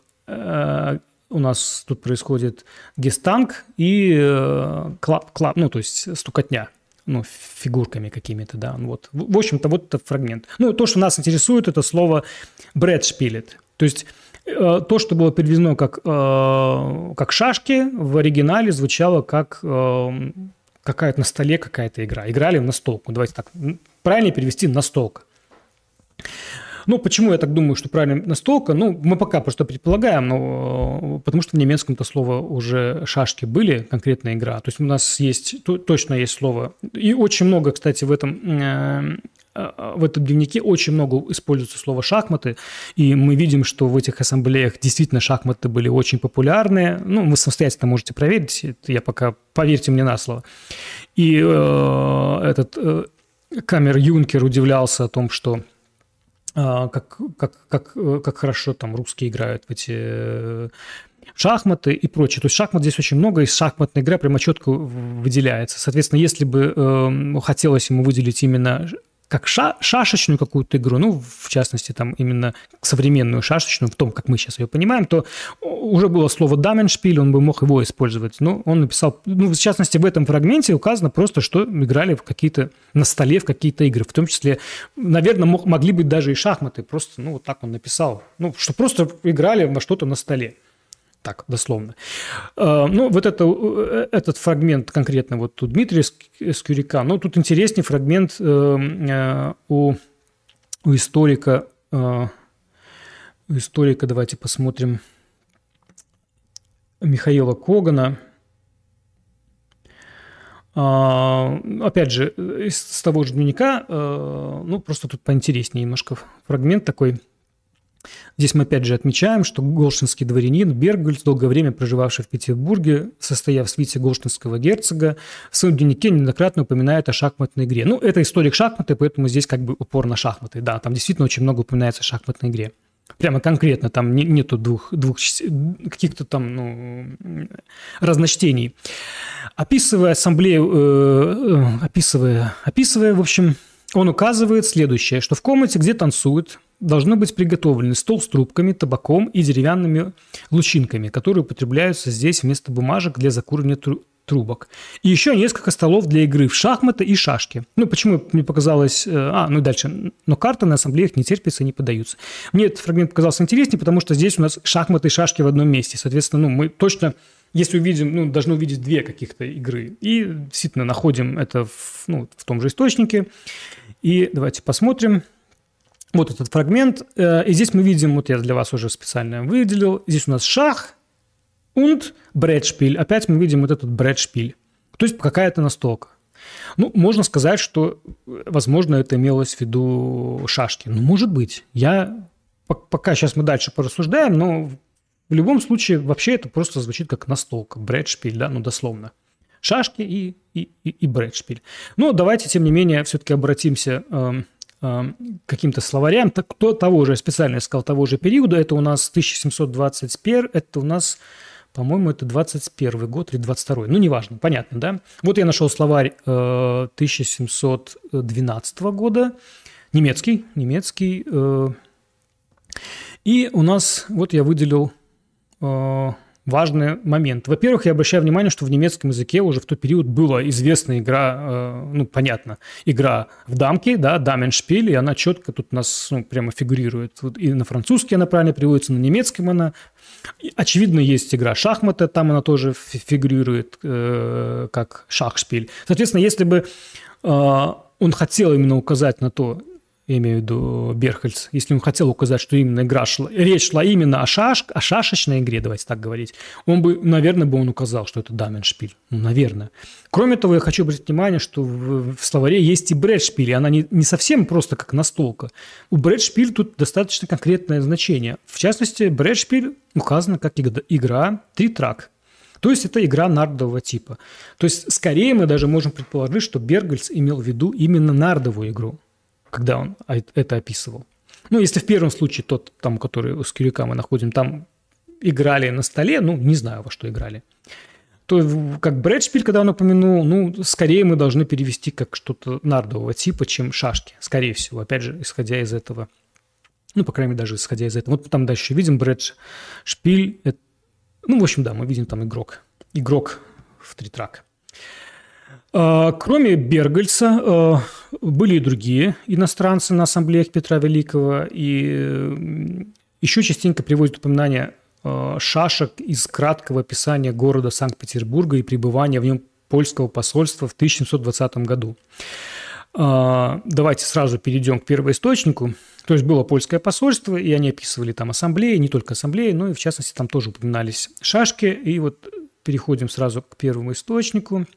у нас тут происходит гестанг и э, клап, клап, ну, то есть стукотня, ну, фигурками какими-то, да, вот. В общем-то, вот этот фрагмент. Ну, то, что нас интересует, это слово бред шпилет. То есть Э, то, что было переведено как, э, как шашки, в оригинале звучало как какая-то на столе какая-то игра. Играли на столку. Давайте так, правильно перевести на столка. Ну, почему я так думаю, что правильно настолка? Ну, мы пока просто предполагаем, но потому что в немецком это слово уже шашки были, конкретная игра. То есть у нас есть, точно есть слово. И очень много, кстати, в этом в этом дневнике очень много используется слово «шахматы», и мы видим, что в этих ассамблеях действительно шахматы были очень популярны. Ну, вы самостоятельно можете проверить, это я пока, поверьте мне на слово. И э, этот э, Камер Юнкер удивлялся о том, что э, как, как, как, э, как хорошо там русские играют в эти э, шахматы и прочее. То есть шахмат здесь очень много, и шахматная игра прямо четко выделяется. Соответственно, если бы э, хотелось ему выделить именно как ша шашечную какую-то игру, ну, в частности, там именно современную шашечную, в том, как мы сейчас ее понимаем, то уже было слово «даменшпиль», он бы мог его использовать. Но он написал, ну, в частности, в этом фрагменте указано просто, что играли в какие-то, на столе в какие-то игры, в том числе, наверное, мог, могли быть даже и шахматы, просто, ну, вот так он написал, ну, что просто играли во что-то на столе так, дословно. А, ну, вот это, э, этот фрагмент конкретно вот у Дмитрия Скюрика, ну, тут интереснее фрагмент э, э, у, у историка, у историка, давайте посмотрим, Михаила Когана. А, опять же, из того же дневника, ну, просто тут поинтереснее немножко фрагмент такой – Здесь мы опять же отмечаем, что голштинский дворянин Бергольц, долгое время проживавший в Петербурге, состояв в свите голштинского герцога, в своем дневнике неоднократно упоминает о шахматной игре. Ну, это историк шахматы, поэтому здесь как бы упор на шахматы. Да, там действительно очень много упоминается о шахматной игре. Прямо конкретно, там не, нету двух, двух каких-то там ну, разночтений. Описывая ассамблею, э, э, описывая, описывая, в общем, он указывает следующее, что в комнате, где танцуют, должны быть приготовлены стол с трубками, табаком и деревянными лучинками, которые употребляются здесь вместо бумажек для закуривания трубок. И еще несколько столов для игры в шахматы и шашки. Ну, почему мне показалось... Э, а, ну и дальше. Но карты на ассамблеях не терпятся и не подаются. Мне этот фрагмент показался интереснее, потому что здесь у нас шахматы и шашки в одном месте. Соответственно, ну, мы точно если увидим, ну, должны увидеть две каких-то игры. И действительно находим это в, ну, в том же источнике. И давайте посмотрим. Вот этот фрагмент. Э, и здесь мы видим, вот я для вас уже специально выделил, здесь у нас шах und брэдшпиль. Опять мы видим вот этот брэдшпиль. То есть какая-то настолка. Ну, можно сказать, что, возможно, это имелось в виду шашки. Ну, может быть. Я пока сейчас мы дальше порассуждаем, но в любом случае вообще это просто звучит как настолка, брэдшпиль, да, ну, дословно. Шашки и, и, и, и брэдшпиль. Но давайте, тем не менее, все-таки обратимся э, каким-то словарям то, того же, специально сказал, того же периода. Это у нас 1721, это у нас, по-моему, это 21 год или 22 Ну, неважно, понятно, да? Вот я нашел словарь э, 1712 года, немецкий, немецкий. Э, и у нас, вот я выделил э, важный момент. Во-первых, я обращаю внимание, что в немецком языке уже в тот период была известная игра, э, ну, понятно, игра в дамки, да, Даменшпиль, и она четко тут у нас ну, прямо фигурирует. И на французский она правильно переводится, на немецком она. Очевидно, есть игра шахматы, там она тоже фигурирует э, как шахшпиль. Соответственно, если бы э, он хотел именно указать на то, я имею в виду Берхальц, если он хотел указать, что именно игра шла, речь шла именно о, шаш, о шашечной игре, давайте так говорить, он бы, наверное, бы он указал, что это Даменшпиль. Ну, наверное. Кроме того, я хочу обратить внимание, что в, в словаре есть и Брэдшпиль, и она не, не совсем просто как настолка. У Брэдшпиль тут достаточно конкретное значение. В частности, Брэдшпиль указано как игра три-трак. То есть это игра нардового типа. То есть скорее мы даже можем предположить, что Бергельс имел в виду именно нардовую игру когда он это описывал. Ну, если в первом случае тот, там, который у Скирюка мы находим, там играли на столе, ну, не знаю, во что играли, то как Брэдшпиль, когда он упомянул, ну, скорее мы должны перевести как что-то нардового типа, чем шашки, скорее всего, опять же, исходя из этого. Ну, по крайней мере, даже исходя из этого. Вот там дальше видим Брэдшпиль. Ну, в общем, да, мы видим там игрок. Игрок в три. А, кроме Бергельса а, были и другие иностранцы на ассамблеях Петра Великого, и еще частенько приводят упоминания а, шашек из краткого описания города Санкт-Петербурга и пребывания в нем польского посольства в 1720 году. Давайте сразу перейдем к первоисточнику. То есть было польское посольство, и они описывали там ассамблеи, не только ассамблеи, но и в частности там тоже упоминались шашки. И вот переходим сразу к первому источнику –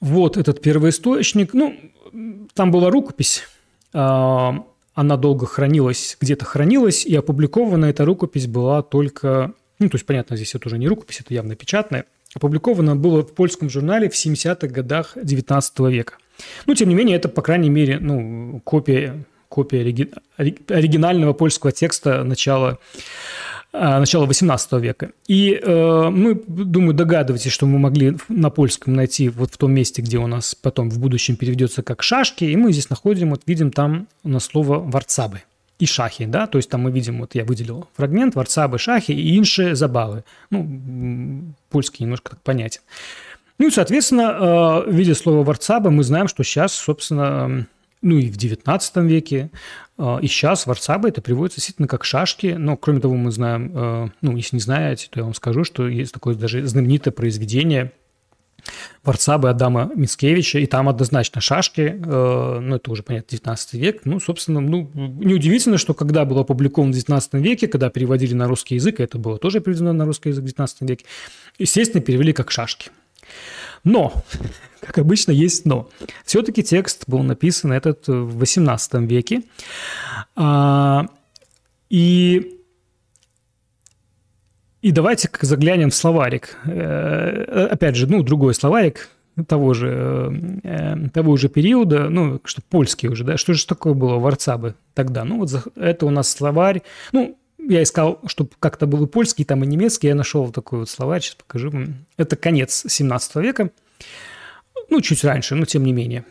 вот этот первоисточник. Ну, там была рукопись. А, она долго хранилась, где-то хранилась, и опубликована эта рукопись была только... Ну, то есть, понятно, здесь это уже не рукопись, это явно печатная. Опубликована была в польском журнале в 70-х годах XIX века. Ну, тем не менее, это, по крайней мере, ну, копия, копия оригинального польского текста начала начала XVIII века. И э, мы, думаю, догадываетесь, что мы могли на польском найти вот в том месте, где у нас потом в будущем переведется как шашки, и мы здесь находим, вот видим там на слово варцабы и шахи, да, то есть там мы видим, вот я выделил фрагмент, варцабы, шахи и иншие забавы. Ну, польский немножко так понятен. Ну и, соответственно, э, в виде слова варцабы мы знаем, что сейчас, собственно, ну и в XIX веке, а, и сейчас варцабы это приводится действительно как шашки, но кроме того мы знаем, а, ну если не знаете, то я вам скажу, что есть такое даже знаменитое произведение Варцабы Адама Мицкевича, и там однозначно шашки, э, ну, это уже, понятно, 19 век. Ну, собственно, ну, неудивительно, что когда было опубликовано в 19 веке, когда переводили на русский язык, это было тоже переведено на русский язык в 19 веке, естественно, перевели как шашки. Но, как обычно, есть но. Все-таки текст был написан этот в XVIII веке. А, и и давайте заглянем в словарик. Э, опять же, ну, другой словарик того же, э, того же периода, ну, что польский уже, да, что же такое было варцабы тогда? Ну, вот это у нас словарь, ну, я искал, чтобы как-то был и польский, там и немецкий, я нашел такой вот словарь, сейчас покажу вам. Это конец 17 века, ну, чуть раньше, но тем не менее.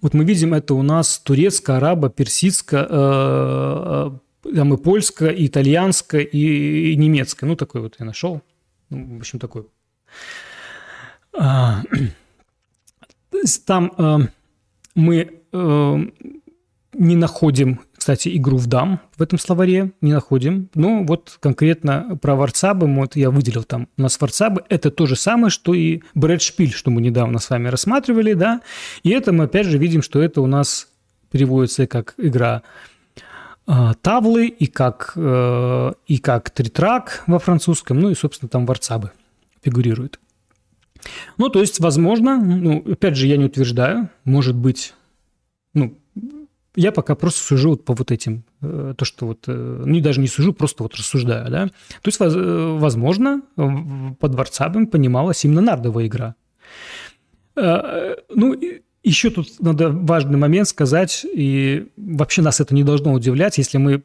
Вот мы видим, это у нас турецко, арабо, персидско, э, э, там и польско, и итальянско, и, немецко. Ну, такой вот я нашел. Ну, в общем, такой. А, *clears throat* там э, мы не находим кстати, игру в дам в этом словаре не находим. Но вот конкретно про варцабы, вот я выделил там у нас варцабы, это то же самое, что и брэдшпиль, что мы недавно с вами рассматривали, да. И это мы опять же видим, что это у нас переводится как игра э, тавлы и как, э, и как тритрак во французском, ну и, собственно, там варцабы фигурируют. Ну, то есть, возможно, ну, опять же, я не утверждаю, может быть, ну, я пока просто сужу вот по вот этим, э, то, что вот, э, ну, даже не сужу, просто вот рассуждаю, да. То есть, э, возможно, под Дворцабым понималась именно нардовая игра. Ну, еще тут надо важный момент сказать, и вообще нас это не должно удивлять, если мы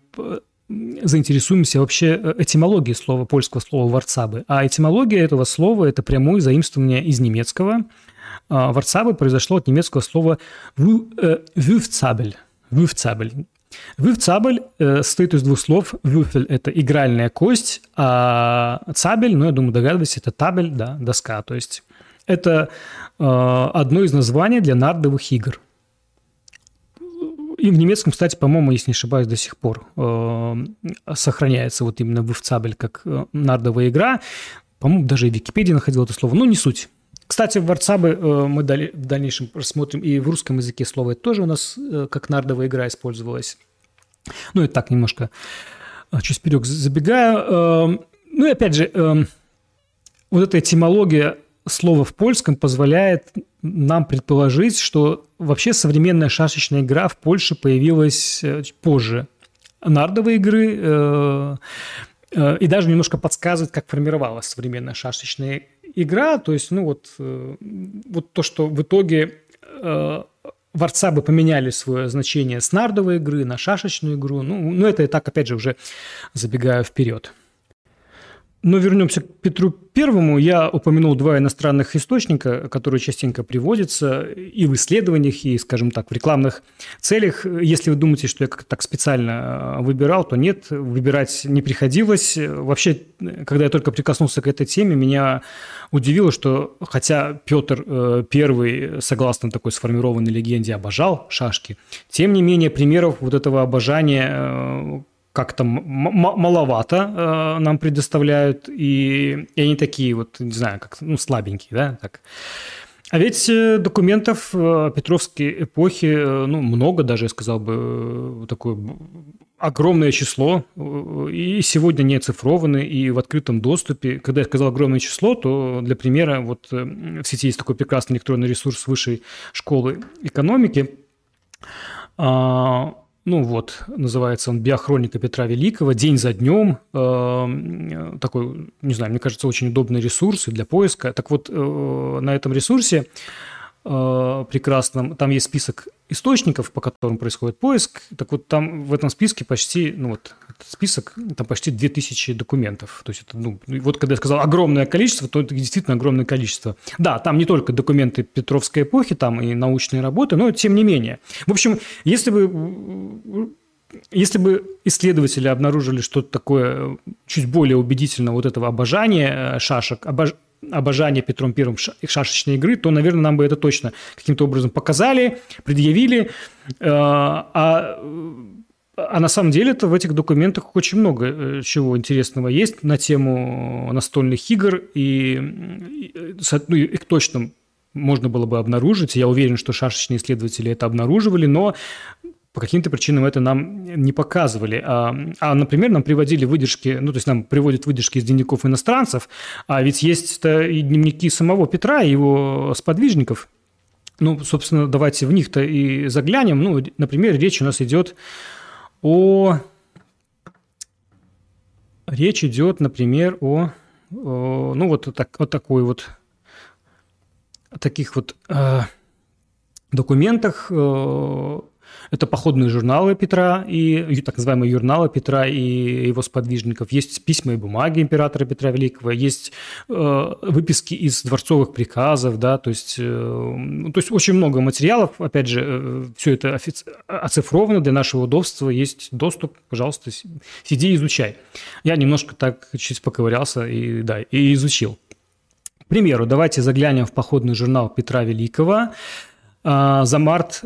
заинтересуемся вообще этимологией слова, польского слова «варцабы». А этимология этого слова – это прямое заимствование из немецкого. «Варцабы» произошло от немецкого слова «вюфцабель», Вюфцабель. Вюфцабель э, состоит из двух слов. Вюфель – это игральная кость, а цабель, ну, я думаю, догадываетесь, это табель, да, доска. То есть это э, одно из названий для нардовых игр. И в немецком, кстати, по-моему, если не ошибаюсь, до сих пор э, сохраняется вот именно Вюфцабель как э, нардовая игра. По-моему, даже и в Википедии находил это слово. Ну, не суть. Кстати, варцабы э, мы в дальнейшем рассмотрим, и в русском языке слово это тоже у нас э, как нардовая игра использовалась. Ну, и так немножко э, чуть вперед забегая. Э, ну и опять же, э, вот эта этимология слова в польском позволяет нам предположить, что вообще современная шашечная игра в Польше появилась позже нардовой игры и даже немножко подсказывает, как формировалась современная шашечная игра. То есть, ну вот, вот то, что в итоге Варца бы поменяли свое значение с нардовой игры на шашечную игру. Ну, ну это и так, опять же, уже забегаю вперед. Но вернемся к Петру Первому. Я упомянул два иностранных источника, которые частенько приводятся и в исследованиях, и, скажем так, в рекламных целях. Если вы думаете, что я как-то так специально э, выбирал, то нет, выбирать не приходилось. Вообще, когда я только прикоснулся к этой теме, меня удивило, что хотя Петр э, Первый, согласно такой сформированной легенде, обожал шашки, тем не менее примеров вот этого обожания э, как-то маловато э, нам предоставляют, и, и они такие вот, не знаю, как ну, слабенькие, да, так. А ведь э, документов э, Петровской эпохи, э, ну, много даже, я сказал бы, такое огромное число, и сегодня не оцифрованы, и в открытом доступе. Когда я сказал огромное число, то для примера, вот в сети есть такой прекрасный электронный ресурс высшей школы экономики, а, ну вот, называется он «Биохроника Петра Великого», день за днем, э, такой, не знаю, мне кажется, очень удобный ресурс для поиска. Так вот, э, на этом ресурсе э, прекрасном, там есть список источников, по которым происходит поиск. Так вот, там в этом списке почти, ну вот, список, там почти 2000 документов. То есть это, ну, вот когда я сказал огромное количество, то это действительно огромное количество. Да, там не только документы Петровской эпохи, там и научные работы, но тем не менее. В общем, если бы если бы исследователи обнаружили что-то такое чуть более убедительно вот этого обожания э, шашек, обож обожание Петром Первым шашечной игры, то, наверное, нам бы это точно каким-то образом показали, предъявили. Э, а, а на самом деле это в этих документах очень много э, чего интересного есть на тему настольных игр, и, и, ну, их точно можно было бы обнаружить. Я уверен, что шашечные исследователи это обнаруживали, но по каким-то причинам это нам не показывали. А, а, например, нам приводили выдержки, ну, то есть нам приводят выдержки из дневников иностранцев, а ведь есть и дневники самого Петра, и его сподвижников. Ну, собственно, давайте в них-то и заглянем. Ну, например, речь у нас идет о... Речь идет, например, о, о ну, вот, так, вот такой вот, о таких вот э, документах, э, это походные журналы Петра и так называемые журналы Петра и его сподвижников. Есть письма и бумаги императора Петра Великого, есть э, выписки из дворцовых приказов, да, то есть, э, ну, то есть очень много материалов. Опять же, э, все это офици- оцифровано для нашего удобства, есть доступ, пожалуйста, сиди и изучай. Я немножко так чуть поковырялся и, да, и изучил. К примеру, давайте заглянем в походный журнал Петра Великого за март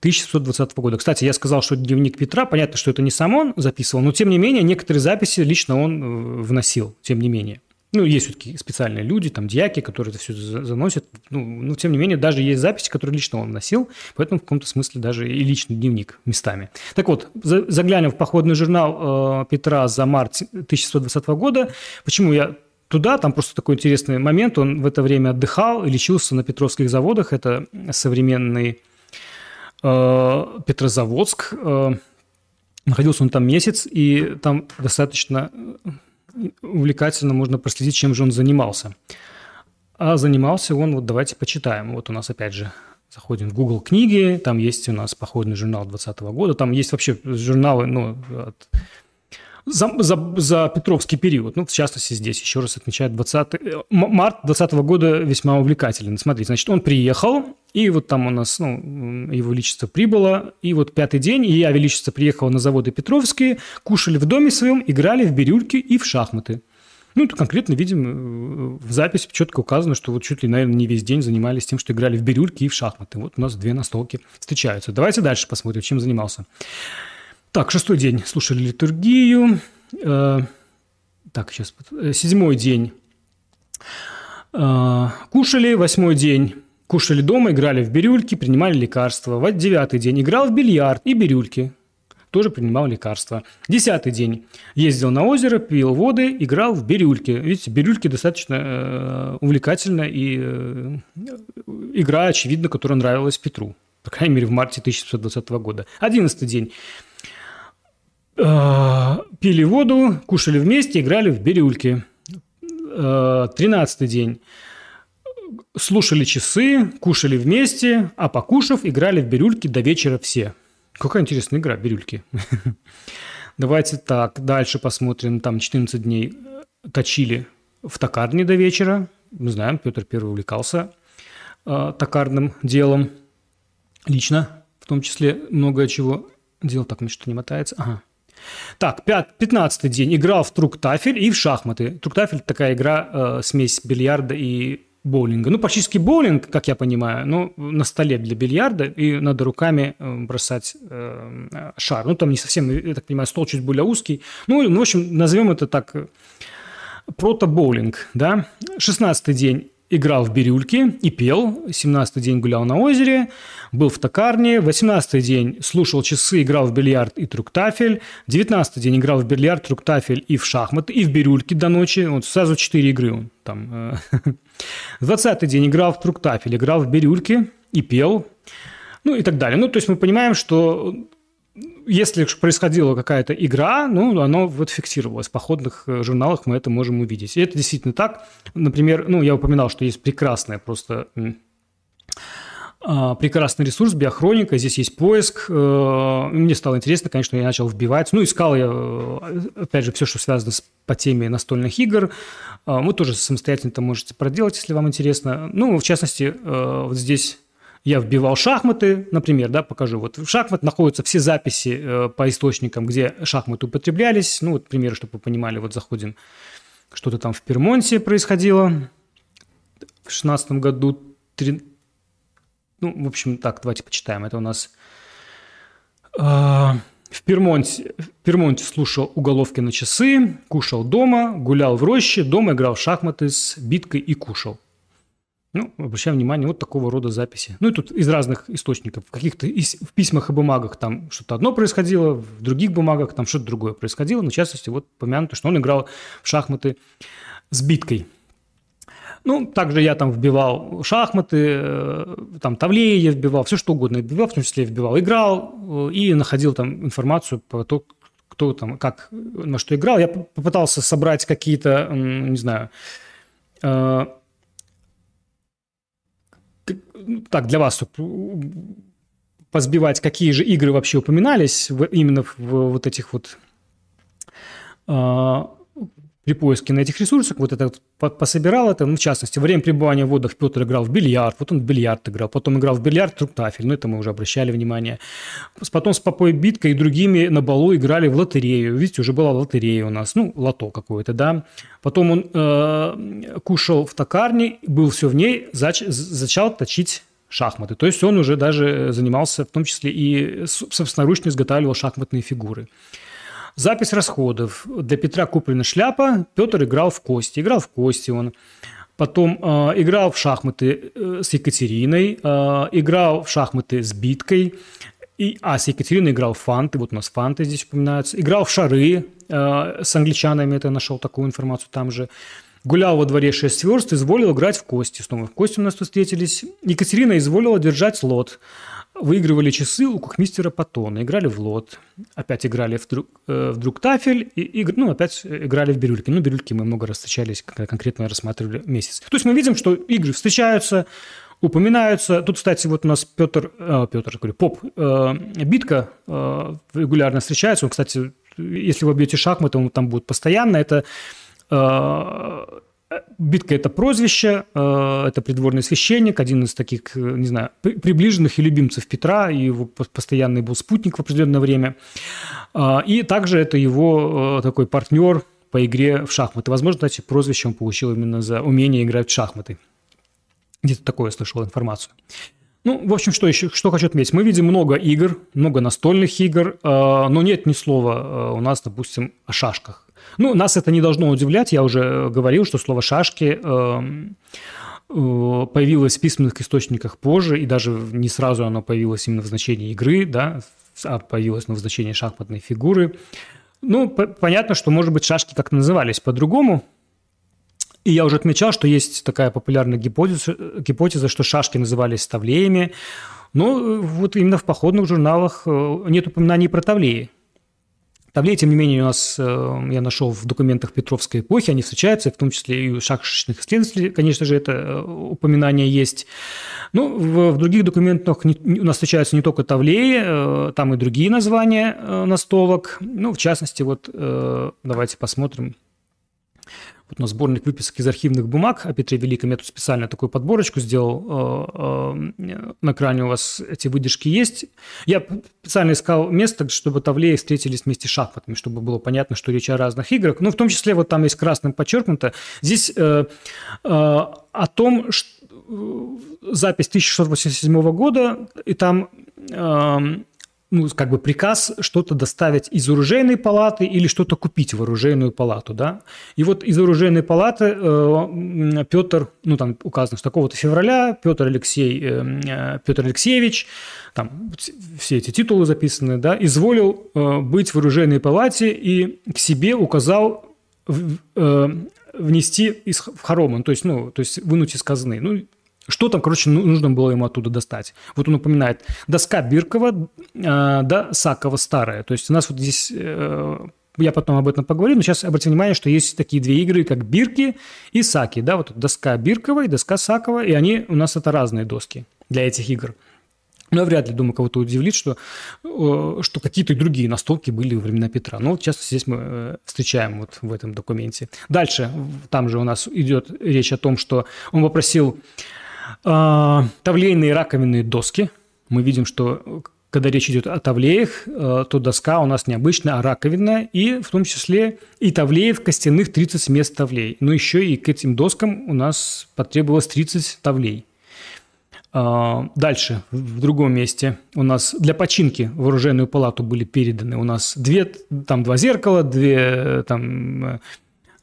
1620 года. Кстати, я сказал, что дневник Петра, понятно, что это не сам он записывал, но тем не менее некоторые записи лично он э, вносил, тем не менее. Ну, есть все-таки специальные люди, там, дьяки, которые это все заносят. Ну, но, тем не менее, даже есть записи, которые лично он вносил, поэтому в каком-то смысле даже и личный дневник местами. Так вот, заглянем в походный журнал э, Петра за март 1620 года. Почему я туда, там просто такой интересный момент, он в это время отдыхал и лечился на Петровских заводах, это современный Петрозаводск. Э, находился он там месяц, и там достаточно э, увлекательно можно проследить, чем же он занимался. А занимался он, вот давайте почитаем. Вот у нас опять же заходим в Google книги, там есть у нас походный журнал 2020 года, там есть вообще журналы ну, от за, за, за Петровский период. Ну, в частности, здесь еще раз отмечают 20 март 2020 года весьма увлекателен. Смотрите, значит, он приехал, и вот там у нас, ну, его величество прибыло, и вот пятый день, и я, величество, приехал на заводы Петровские, кушали в доме своем, играли в бирюльки и в шахматы. Ну, это конкретно видим в записи четко указано, что вот чуть ли, наверное, не весь день занимались тем, что играли в бирюльки и в шахматы. Вот у нас две настолки встречаются. Давайте дальше посмотрим, чем занимался. Так, шестой день слушали литургию. Э, так, сейчас. Седьмой день. Э, кушали восьмой день. Кушали дома, играли в бирюльки, принимали лекарства. В девятый день играл в бильярд и бирюльки. Тоже принимал лекарства. Десятый день. Ездил на озеро, пил воды, играл в бирюльки. Видите, бирюльки достаточно э, увлекательно и э, игра, очевидно, которая нравилась Петру. По крайней мере, в марте 1920 года. Одиннадцатый день. Э, пили воду, кушали вместе, играли в бирюльки. Э, тринадцатый день слушали часы, кушали вместе, а покушав, играли в бирюльки до вечера все. Какая интересная игра, бирюльки. *laughs* Давайте так, дальше посмотрим. Там 14 дней точили в токарне до вечера. Мы знаем, Петр Первый увлекался э, токарным делом. Лично, в том числе, много чего делал. Так, мне что не мотается. Ага. Так, 15 день. Играл в труктафель и в шахматы. Труктафель – такая игра, э, смесь бильярда и боулинга. Ну, практически боулинг, как я понимаю, но на столе для бильярда, и надо руками э, бросать э, шар. Ну, там не совсем, я так понимаю, стол чуть более узкий. Ну, ну в общем, назовем это так, э, прото-боулинг, да. 16 день играл в бирюльки и пел. 17-й день гулял на озере, был в токарне. 18-й день слушал часы, играл в бильярд и труктафель. 19-й день играл в бильярд, труктафель и в шахматы, и в бирюльки до ночи. Вот сразу 4 игры он там. *laughs* 20-й день играл в труктафель, играл в бирюльки и пел. Ну и так далее. Ну, то есть мы понимаем, что если происходила какая-то игра, ну, оно вот фиксировалось. В походных э, журналах мы это можем увидеть. И это действительно так. Например, ну, я упоминал, что есть прекрасная просто а, прекрасный ресурс, биохроника, здесь есть поиск. Э, мне стало интересно, конечно, я начал вбивать. Ну, искал я, э, опять же, все, что связано с, по теме настольных игр. Вы тоже самостоятельно это можете проделать, если вам интересно. Ну, в частности, вот здесь я вбивал шахматы, например, да, покажу. Вот в шахмат находятся все записи э, по источникам, где шахматы употреблялись. Ну, вот примеры, чтобы вы понимали. Вот заходим, что-то там в Пермонте происходило в шестнадцатом году. Три... Ну, в общем, так, давайте почитаем. Это у нас... Э, в Пермонте, в Пермонте слушал уголовки на часы, кушал дома, гулял в роще, дома играл в шахматы с биткой и кушал. Ну, обращаем внимание, вот такого рода записи. Ну, и тут из разных источников. В каких-то в письмах и бумагах там что-то одно происходило, в других бумагах там что-то другое происходило. Но, в частности, вот помянуто, что он играл в шахматы с биткой. Ну, также я там вбивал шахматы, э, там тавлеи я вбивал, все что угодно вбивал, в том числе вбивал, играл э, и находил там информацию по тому, кто там, как, на что играл. Я попытался собрать какие-то, не знаю, э, так, для вас, позбивать, какие же игры вообще упоминались в, именно в, в вот этих вот а, при поиске на этих ресурсах, вот это вот пособирал это, ну, в частности, во время пребывания в водах Петр играл в бильярд, вот он в бильярд играл, потом играл в бильярд труктафель, ну, это мы уже обращали внимание. Потом с Попой Биткой и другими на балу играли в лотерею, видите, уже была лотерея у нас, ну, лото какое-то, да. Потом он э, кушал в токарне, был все в ней, зач, зачал точить шахматы. То есть он уже даже занимался, в том числе и собственноручно изготавливал шахматные фигуры. Запись расходов. Для Петра куплена шляпа, Петр играл в кости. Играл в кости он. Потом э, играл в шахматы э, с Екатериной, э, играл в шахматы с биткой. И, а, с Екатериной играл в фанты, вот у нас фанты здесь упоминаются. Играл в шары э, с англичанами, это нашел такую информацию там же. Гулял во дворе шесть верст, изволил играть в кости. Снова в кости у нас тут встретились. Екатерина изволила держать лот выигрывали часы у кухмистера Патона, играли в лот, опять играли в, друг, э, в друг тафель, и, и, ну, опять играли в бирюльки. Ну, бирюльки мы много раз встречались, конкретно рассматривали месяц. То есть мы видим, что игры встречаются, упоминаются. Тут, кстати, вот у нас Петр, э, Петр, говорю, Поп, э, Битка э, регулярно встречается. Он, кстати, если вы бьете шахматы, он там будет постоянно. Это э, Битка – это прозвище, э, это придворный священник, один из таких, э, не знаю, приближенных и любимцев Петра, и его постоянный был спутник в определенное время. А, и также это его э, такой партнер по игре в шахматы. Возможно, кстати, прозвище он получил именно за умение играть в шахматы. Где-то такое я слышал информацию. Ну, в общем, что еще, что хочу отметить. Мы видим много игр, много настольных игр, но нет ни слова у нас, допустим, о шашках. Ну, нас это не должно удивлять. Я уже говорил, что слово «шашки» эм, э, появилось в письменных источниках позже, и даже не сразу оно появилось именно в значении игры, да, а появилось в значении шахматной фигуры. Ну, понятно, что, может быть, шашки как-то назывались по-другому. И я уже отмечал, что есть такая популярная гипотеза, гипотеза что шашки назывались ставлеями. Но э, вот именно в походных журналах э, нет упоминаний про тавлеи. Тавлеи, тем не менее, у нас, э, я нашел в документах Петровской эпохи, они встречаются, в том числе и у шашечных исследователей, конечно же, это упоминание есть. Но в, в других документах у нас встречаются не только тавлеи, там и другие названия настолок. Ну, в частности, вот давайте посмотрим вот у нас сборник выписок из архивных бумаг о Петре Великом. Я тут специально такую подборочку сделал. Э, э, на экране у вас эти выдержки есть. Я специально искал место, чтобы Тавлеи встретились вместе с шахматами, чтобы было понятно, что речь о разных играх. Ну, в том числе вот там есть красным подчеркнуто. Здесь э, о том, что запись 1687 года, и там ну, как бы приказ что-то доставить из оружейной палаты или что-то купить в оружейную палату, да. И вот из оружейной палаты э, Петр, ну, там указано, что такого-то февраля Петр Алексей, э, э, Петр Алексеевич, там все эти титулы записаны, да, изволил э, быть в оружейной палате и к себе указал в, э, внести из в хороман, то есть, ну, то есть вынуть из казны. Ну, что там, короче, ну, нужно было ему оттуда достать? Вот он упоминает доска Биркова, э, да, Сакова старая. То есть у нас вот здесь, э, я потом об этом поговорю, но сейчас обратите внимание, что есть такие две игры, как Бирки и Саки. Да, вот доска Биркова и доска Сакова, и они у нас это разные доски для этих игр. Но я вряд ли, думаю, кого-то удивит, что, что какие-то другие настолки были во времена Петра. Но вот часто здесь мы э, встречаем вот в этом документе. Дальше, там же у нас идет речь о том, что он попросил тавлейные раковинные доски. Мы видим, что когда речь идет о тавлеях, э, то доска у нас необычная, а раковинная, и в том числе и тавлеев костяных 30 мест тавлей. Но еще и к этим доскам у нас потребовалось 30 тавлей. А, дальше, в другом месте, у нас для починки в оружейную палату были переданы у нас две, там два зеркала, две, там,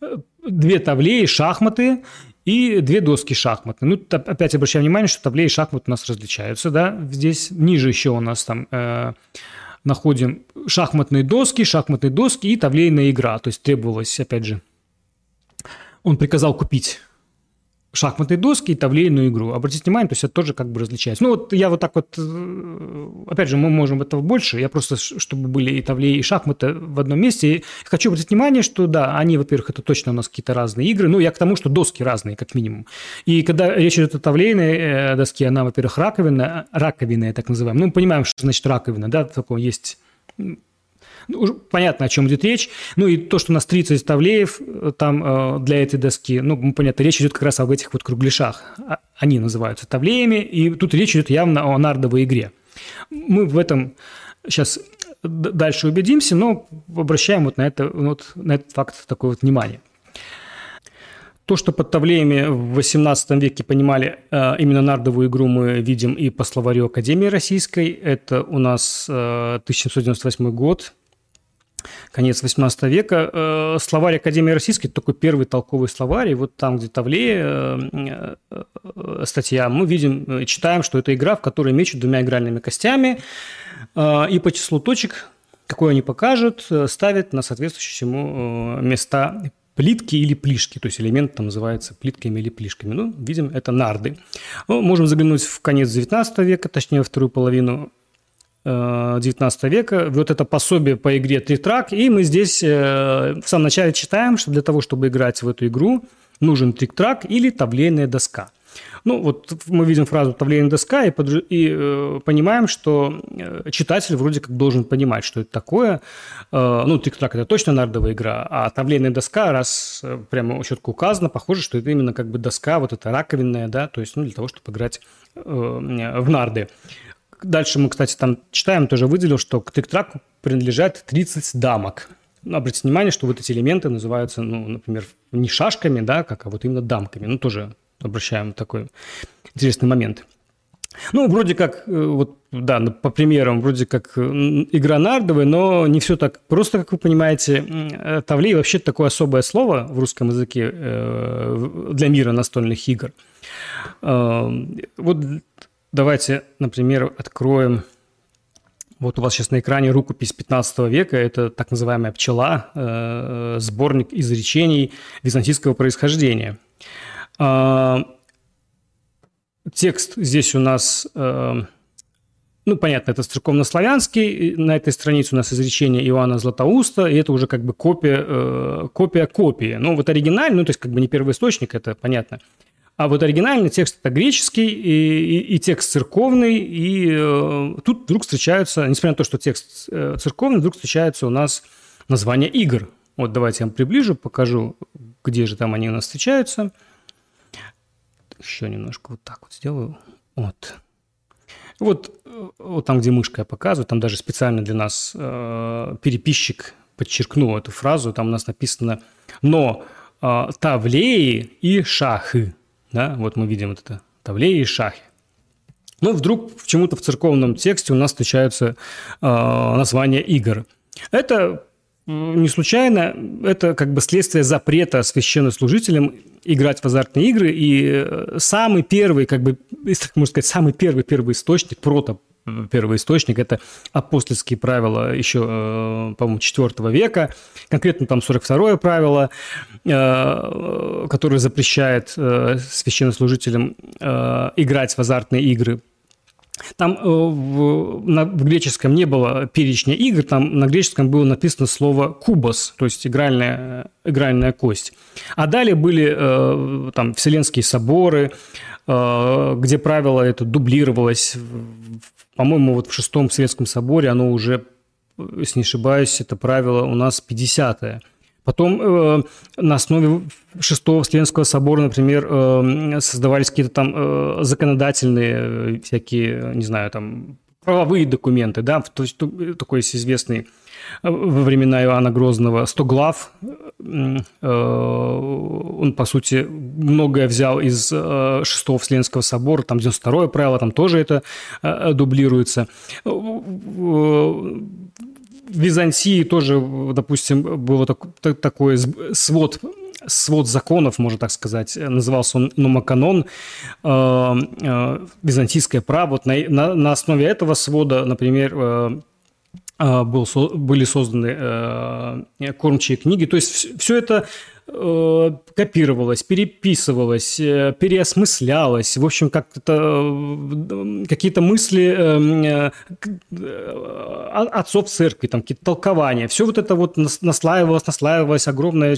э, две тавлеи, шахматы и две доски шахматные. Ну, опять обращаем внимание, что табле и шахмат у нас различаются, да. Здесь ниже еще у нас там э, находим шахматные доски, шахматные доски и тавлейная игра. То есть требовалось, опять же, он приказал купить шахматные доски и тавлейную игру. Обратите внимание, то есть это тоже как бы различается. Ну вот я вот так вот, э, опять же, мы можем этого больше, я просто, чтобы были и тавлей, и шахматы в одном месте. И хочу обратить внимание, что да, они, во-первых, это точно у нас какие-то разные игры, ну я к тому, что доски разные, как минимум. И когда речь идет о тавлейной э, доске, она, во-первых, раковина, раковина, так называем. Ну мы понимаем, что значит раковина, да, такое есть ну, понятно, о чем идет речь. Ну и то, что у нас 30 тавлеев э, там э, для этой доски, ну, понятно, речь идет как раз об этих вот кругляшах. А, они называются тавлеями, и тут речь идет явно о нардовой игре. Мы в этом сейчас дальше убедимся, но обращаем вот на, это, вот на этот факт такое вот внимание. То, что под тавлеями в XVIII веке понимали э, именно нардовую игру, мы видим и по словарю Академии Российской. Это у нас э, 1798 год, конец 18 века. Э, словарь Академии Российской – это такой первый толковый словарь, и вот там, где Тавле э, э, статья, мы видим, читаем, что это игра, в которой мечут двумя игральными костями, и по числу точек, какой они покажут, ставят на соответствующие ему места плитки или плишки, то есть элемент там называется плитками или плишками. Ну, видим, это нарды. Ну, можем заглянуть в конец 19 века, точнее, во вторую половину 19 века, вот это пособие по игре «Тритрак», и мы здесь э, в самом начале читаем, что для того, чтобы играть в эту игру, нужен трик-трак или таблейная доска. Ну, вот мы видим фразу «таблейная доска» и, под, и э, понимаем, что э, читатель вроде как должен понимать, что это такое. Э, ну, трик-трак – это точно нардовая игра, а таблейная доска, раз э, прямо четко указано, похоже, что это именно как бы доска, вот эта раковинная, да, то есть ну, для того, чтобы играть э, в нарды. Дальше мы, кстати, там читаем, тоже выделил, что к трик-траку принадлежат 30 дамок. Ну, обратите внимание, что вот эти элементы называются, ну, например, не шашками, да, как, а вот именно дамками. Ну, тоже обращаем такой интересный момент. Ну, вроде как, э, вот, да, по примерам, вроде как игра нардовая, но не все так просто, как вы понимаете. Тавлей вообще такое особое слово в русском языке для мира настольных игр. Вот давайте, например, откроем вот у вас сейчас на экране рукопись 15 века, это так называемая «Пчела», э, сборник изречений византийского происхождения. Э, текст здесь у нас, э, ну, понятно, это церковнославянский, на этой странице у нас изречение Иоанна Златоуста, и это уже как бы копия, э, копия копии. Ну, вот оригинальный, ну, то есть как бы не первоисточник, это понятно – а вот оригинальный текст это греческий и, и, и текст церковный, и э, тут вдруг встречаются, несмотря на то, что текст э, церковный, вдруг встречаются у нас названия игр. Вот давайте я вам приближу, покажу, где же там они у нас встречаются. Еще немножко вот так вот сделаю. Вот. Вот, э, вот там, где мышка я показываю, там даже специально для нас э, переписчик подчеркнул эту фразу. Там у нас написано «но э, тавлеи и шахы». Да? Вот мы видим вот это тавлеи и шахи. Ну, вдруг почему-то в церковном тексте у нас встречаются э, названия игр. Это не случайно, это как бы следствие запрета священнослужителям играть в азартные игры. И э, самый первый, как бы, если так можно сказать, самый первый первый источник, прото первый источник, это апостольские правила еще, э, по-моему, 4 века, конкретно там 42 правило, э, которое запрещает священнослужителям играть в азартные игры. Там в, на, в греческом не было перечня игр, там на греческом было написано слово «кубос», то есть игральная, игральная кость. А далее были там вселенские соборы, где правило это дублировалось по-моему, вот в шестом Советском соборе оно уже, если не ошибаюсь, это правило у нас 50-е. Потом э, на основе шестого Вселенского собора, например, э, создавались какие-то там э, законодательные э, всякие, не знаю, там правовые документы, да, то есть такой есть известный во времена Иоанна Грозного 100 глав. Э, он, по сути, многое взял из э, Шестого Вселенского собора, там 92-е правило, там тоже это э, дублируется. Византии тоже, допустим, был такой свод свод законов, можно так сказать, назывался он Номоканон, византийское право. Вот на, на, основе этого свода, например, а, был, были созданы э, кормчие книги. То есть все это э, копировалось, переписывалось, э, переосмыслялось. В общем, как-то какие-то мысли отцов церкви, там какие-то толкования. Все вот это вот наслаивалось, наслаивалось огромное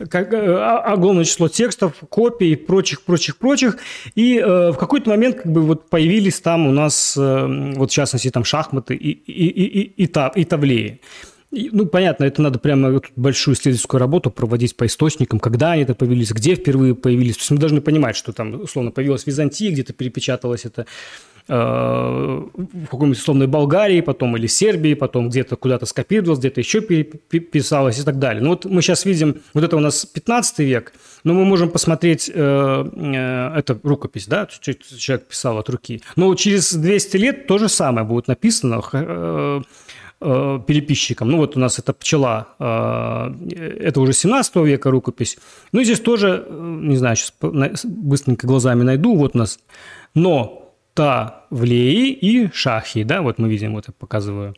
огромное число текстов, копий и прочих, прочих, прочих. И э, в какой-то момент как бы вот появились там у нас, э, вот в частности, там шахматы и, и, и, и, и, тав, и тавлеи. Ну, понятно, это надо прямо большую исследовательскую работу проводить по источникам, когда они это появились, где впервые появились. То есть мы должны понимать, что там, условно, появилась в Византии, где-то перепечаталось это Э, в какой-нибудь условной Болгарии, потом или Сербии, потом где-то куда-то скопировалось, где-то еще переписалось и так далее. Ну вот мы сейчас видим, вот это у нас 15 век, но мы можем посмотреть, э, э, это рукопись, да, человек писал от руки. Но через 200 лет то же самое будет написано э, переписчиком. Ну вот у нас это пчела, э, это уже 17 века рукопись. Ну и здесь тоже, не знаю, сейчас быстренько глазами найду, вот у нас. Но Тавлеи и Шахи, да, вот мы видим, вот я показываю.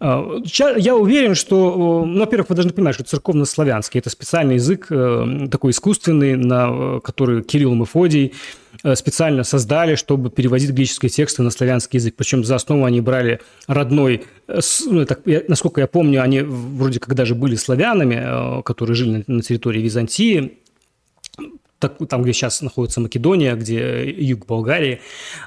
А, я уверен, что, ну, во-первых, вы должны понимать, что церковно-славянский – это специальный язык, э, такой искусственный, на который Кирилл Мефодий э, специально создали, чтобы переводить греческие тексты на славянский язык. Причем за основу они брали родной, э, ну, так, насколько я помню, они вроде как даже были славянами, которые жили на территории Византии, так, там, где сейчас находится Македония, где юг Болгарии.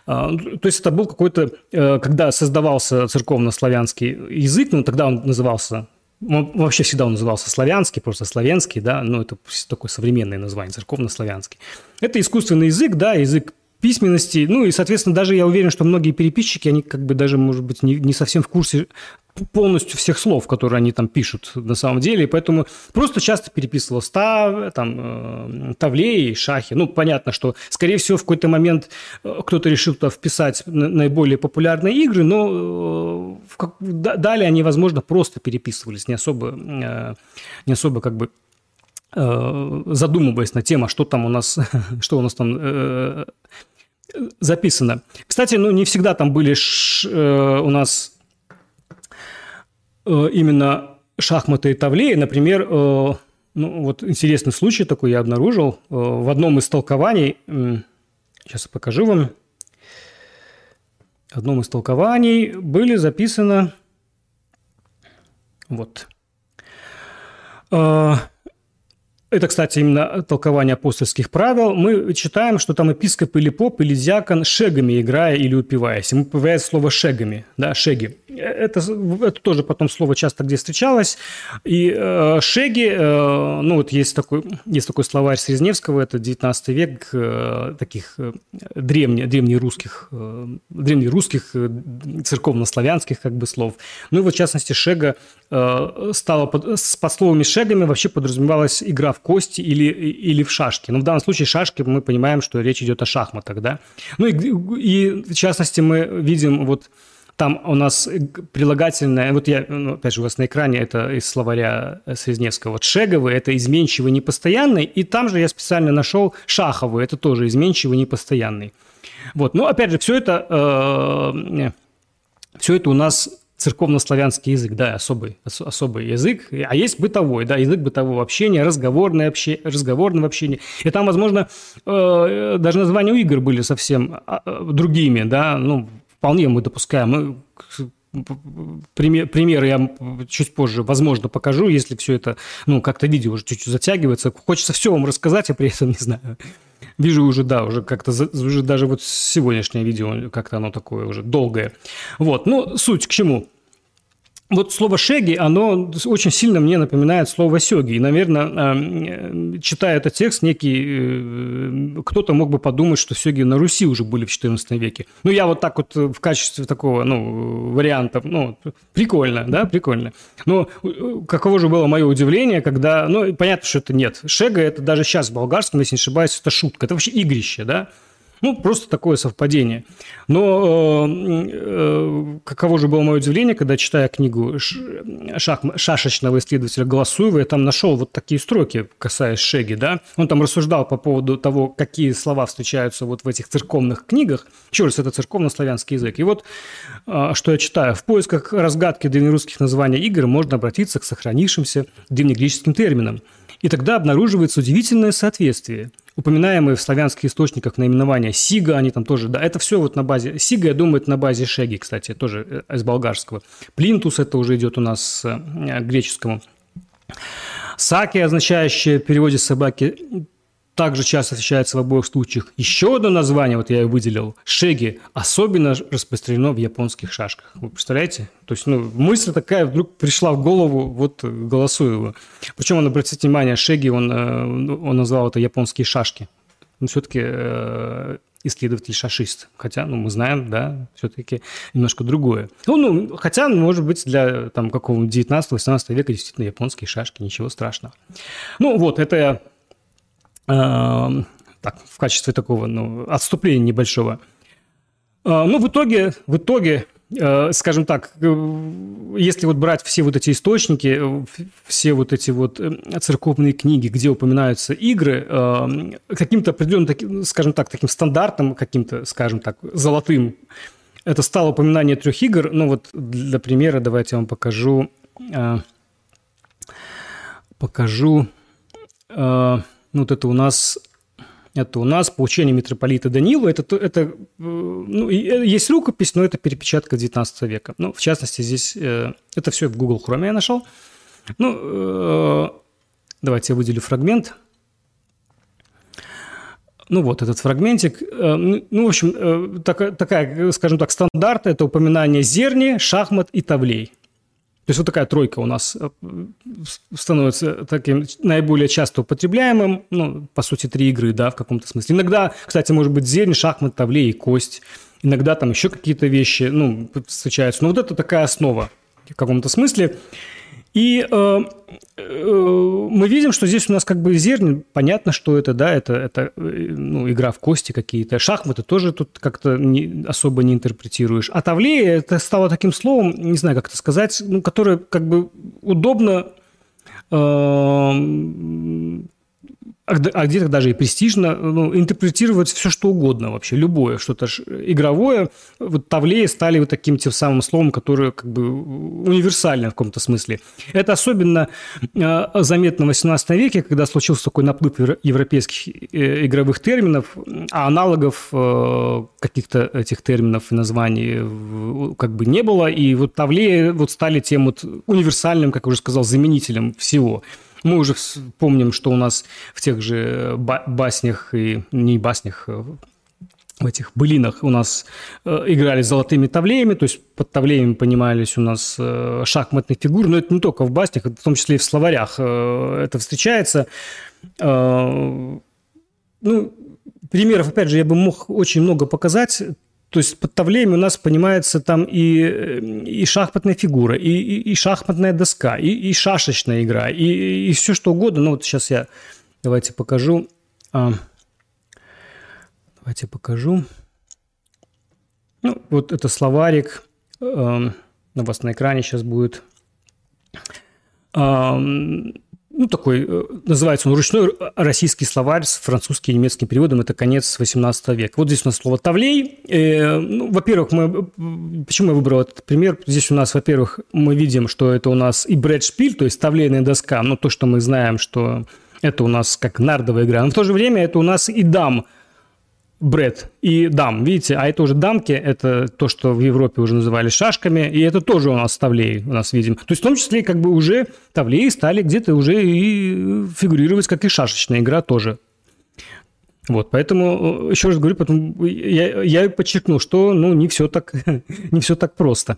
А, ну, то есть это был какой-то, э, когда создавался церковно-славянский язык, ну, тогда он назывался вообще всегда он назывался славянский, просто славянский, да, но это такое современное название, церковно-славянский. Это искусственный язык, да, язык письменности. Ну и, соответственно, даже я уверен, что многие переписчики, они как бы даже, может быть, не, не совсем в курсе полностью всех слов, которые они там пишут на самом деле, и поэтому просто часто переписывал став, там, э, тавлей, шахи. Ну, понятно, что, скорее всего, в какой-то момент э, кто-то решил туда вписать наиболее популярные игры, но э, как, далее они, возможно, просто переписывались, не особо, э, не особо как бы э, задумываясь на тему, а что там у нас, *laughs* что у нас там э, записано. Кстати, ну, не всегда там были ш, э, у нас Э, именно шахматы и тавлеи, например, э, ну, вот интересный случай такой я обнаружил э, в одном из толкований. Сейчас я покажу вам. В одном из толкований были записаны вот это, кстати, именно толкование апостольских правил. Мы читаем, что там епископ или поп или диакон шегами играя или упиваясь. Ему появляется слово шегами, да, шеги. Это, это тоже потом слово часто где встречалось. И э, шеги, э, ну вот есть такой, есть такой словарь Срезневского, это 19 век, э, таких э, древне, древнерусских, э, древнерусских э, церковно-славянских как бы слов. Ну и вот в частности шега э, стала под, под словами шегами вообще подразумевалась игра в кости или, или в шашки. Но в данном случае шашки мы понимаем, что речь идет о шахматах, да. Ну и, и в частности мы видим вот там у нас прилагательное, вот я, ну, опять же, у вас на экране это из словаря Срезневского, вот шеговый – это изменчивый, непостоянный, и там же я специально нашел шаховый – это тоже изменчивый, непостоянный. Вот, ну, опять же, все это, э, все это у нас церковно-славянский язык, да, особый, особый язык, а есть бытовой, да, язык бытового общения, разговорное общение, разговорного общения. И там, возможно, э, даже названия у игр были совсем а, э, другими, да, ну, вполне мы допускаем. Мы Пример, примеры я чуть позже, возможно, покажу, если все это, ну, как-то видео уже чуть-чуть затягивается. Хочется все вам рассказать, а при этом не знаю. Вижу уже, да, уже как-то, уже даже вот сегодняшнее видео, как-то оно такое уже долгое. Вот, ну, суть к чему? Вот слово «шеги», оно очень сильно мне напоминает слово «сёги». И, наверное, эм, читая этот текст, некий э, кто-то мог бы подумать, что сёги на Руси уже были в XIV веке. Ну, я вот так вот в качестве такого, ну, варианта, ну, прикольно, да, прикольно. Но э, каково же было мое удивление, когда, ну, понятно, что это нет. Шега – это даже сейчас в болгарском, если не ошибаюсь, это шутка. Это вообще игрище, да. Ну, просто такое совпадение. Но э, э, каково же было мое удивление, когда, читая книгу шах, шашечного исследователя Голосуева, я там нашел вот такие строки, касаясь Шеги, да. Он там рассуждал по поводу того, какие слова встречаются вот в этих церковных книгах. Еще раз, это церковно-славянский язык. И вот, э, что я читаю. В поисках разгадки древнерусских названий игр можно обратиться к сохранившимся древнегреческим терминам. И тогда обнаруживается удивительное соответствие – упоминаемые в славянских источниках наименования Сига, они там тоже, да, это все вот на базе, Сига, я думаю, это на базе Шеги, кстати, тоже э, из болгарского. Плинтус, это уже идет у нас к э, греческому. Саки, означающее в переводе собаки, также часто встречается в обоих случаях. Еще одно название, вот я ее выделил, шеги, особенно распространено в японских шашках. Вы представляете? То есть, ну, мысль такая вдруг пришла в голову, вот голосую его. Причем он, обратите внимание, шеги, он, э, он назвал это японские шашки. Но все-таки э, исследователь-шашист. Хотя, ну, мы знаем, да, все-таки немножко другое. Ну, ну, хотя, может быть, для там какого-нибудь 19-18 века действительно японские шашки, ничего страшного. Ну, вот, это так, в качестве такого ну, отступления небольшого. Э, ну, в итоге, в итоге, э, скажем так, э, если вот брать все вот эти источники, все вот эти вот церковные книги, где упоминаются игры, каким-то определенным, скажем так, таким стандартным, каким-то, скажем так, золотым, это стало упоминание трех игр. Ну вот для примера давайте я вам покажу, покажу ну, вот это у нас это у нас получение митрополита Данила. Это, это э, ну, э, есть рукопись, но это перепечатка 19 века. Ну, в частности, здесь э, это все в Google Chrome я нашел. Ну, давайте я выделю фрагмент. Ну вот этот фрагментик. Ну, ну, в общем, такая, такая, скажем так, стандарт – это упоминание зерни, шахмат и тавлей. То есть вот такая тройка у нас э, становится таким наиболее часто употребляемым, ну, по сути, три игры, да, в каком-то смысле. Иногда, кстати, может быть зелень, шахмат, тавле и кость. Иногда там еще какие-то вещи, ну, встречаются. Но вот это такая основа в каком-то смысле. И э, э, мы видим, что здесь у нас как бы зерни, понятно, что это, да, это, это э, ну, игра в кости какие-то. Шахматы тоже тут как-то не, особо не интерпретируешь. А тавлея это стало таким словом, не знаю, как это сказать, ну, которое как бы удобно э, а, а где-то даже и престижно ну, интерпретировать все, что угодно вообще, любое, что-то игровое. Вот тавлеи стали вот таким тем самым словом, которое как бы универсально в каком-то смысле. Это особенно э, заметно в 18 веке, когда случился такой наплыв европейских э, игровых терминов, а аналогов э, каких-то этих терминов и названий как бы не было, и вот тавлеи вот стали тем вот универсальным, как уже сказал, заменителем всего. Мы уже помним, что у нас в тех же баснях и не баснях, а в этих былинах у нас э, играли золотыми тавлеями, то есть под тавлеями понимались у нас э, шахматные фигуры, но это не только в баснях, в том числе и в словарях э, это встречается. Ну, примеров, опять же, я бы мог очень много показать. То есть под тавлеями у нас понимается там и, э, и шахматная фигура, и, и, и шахматная доска, и, и шашечная игра, и, и все что угодно. Ну вот сейчас я давайте покажу. А, давайте покажу. Ну, вот это словарик. А, у вас на экране сейчас будет. А, ну, такой, э, называется он ручной российский словарь с французским и немецким переводом, это конец 18 века. Вот здесь у нас слово «тавлей». Э, ну, во-первых, мы, почему я выбрал этот пример? Здесь у нас, во-первых, мы видим, что это у нас и брэдшпиль, то есть тавлейная доска, но то, что мы знаем, что это у нас как нардовая игра, но в то же время это у нас и дам – бред и дам. Видите, а это уже дамки, это то, что в Европе уже называли шашками, и это тоже у нас тавлей у нас видим. То есть в том числе как бы уже тавлеи стали где-то уже и фигурировать, как и шашечная игра тоже. Вот, поэтому, э, еще раз говорю, потом я, я подчеркнул, что ну, не, все так, *laughs* не все так просто.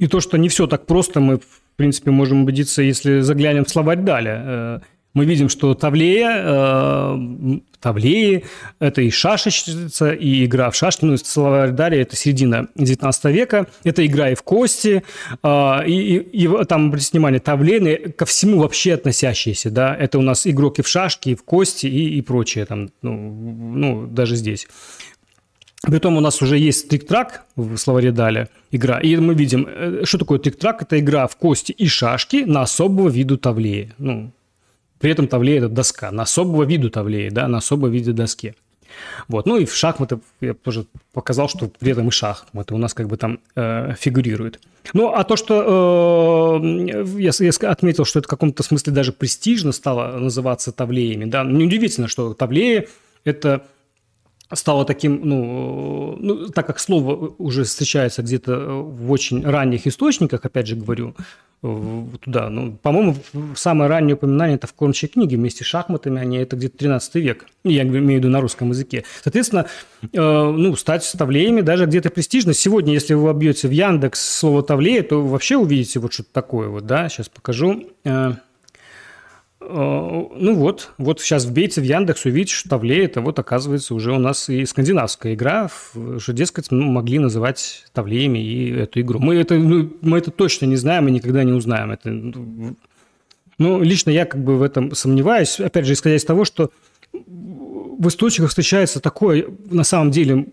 И то, что не все так просто, мы, в принципе, можем убедиться, если заглянем в словарь далее. Мы видим, что Тавлея, э, Тавлеи – это и шашечница, и игра в шашки. Ну, словарь Дарья – это середина 19 века. Это игра и в кости. Э, и, и, и там, обратите внимание, Тавлейны ко всему вообще относящиеся. Да? Это у нас игрок и в шашки, и в кости, и, и прочее. Там, ну, ну, даже здесь. Притом у нас уже есть трик-трак в словаре Даля, игра. И мы видим, э, что такое трик-трак? Это игра в кости и шашки на особого виду тавлея. Ну, при этом тавлея – это доска, на особого виду тавлея, да, на особого виде доски. Вот. Ну и в шахматы я тоже показал, что при этом и шахматы у нас как бы там э, фигурируют. Ну, а то, что э, я, я отметил, что это в каком-то смысле даже престижно стало называться тавлеями, да, неудивительно, что тавлеи – это стало таким, ну, ну, так как слово уже встречается где-то в очень ранних источниках, опять же говорю, туда. Ну, по-моему, самое раннее упоминание это в кормчей книге вместе с шахматами, они это где-то 13 век. Я имею в виду на русском языке. Соответственно, э, ну, стать тавлеями даже где-то престижно. Сегодня, если вы вобьете в Яндекс слово тавлея, то вообще увидите вот что-то такое вот, да, сейчас покажу. Э, ну вот, вот сейчас вбейте в Яндекс, увидите, что Тавле это вот оказывается уже у нас и скандинавская игра, что, дескать, ну, могли называть Тавлеями и эту игру. Мы это, ну, мы это точно не знаем и никогда не узнаем. Это, ну, лично я как бы в этом сомневаюсь, опять же, исходя из того, что в источниках встречается такое, на самом деле,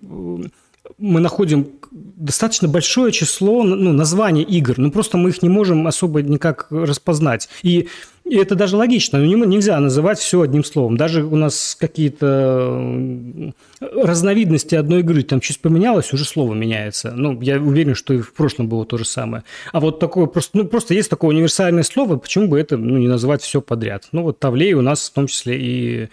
мы находим достаточно большое число ну, названий игр, но просто мы их не можем особо никак распознать. И, и это даже логично, но нельзя называть все одним словом. Даже у нас какие-то разновидности одной игры, там чуть поменялось, уже слово меняется. Ну, я уверен, что и в прошлом было то же самое. А вот такое просто, ну, просто есть такое универсальное слово, почему бы это ну, не называть все подряд? Ну, вот Тавлей у нас в том числе и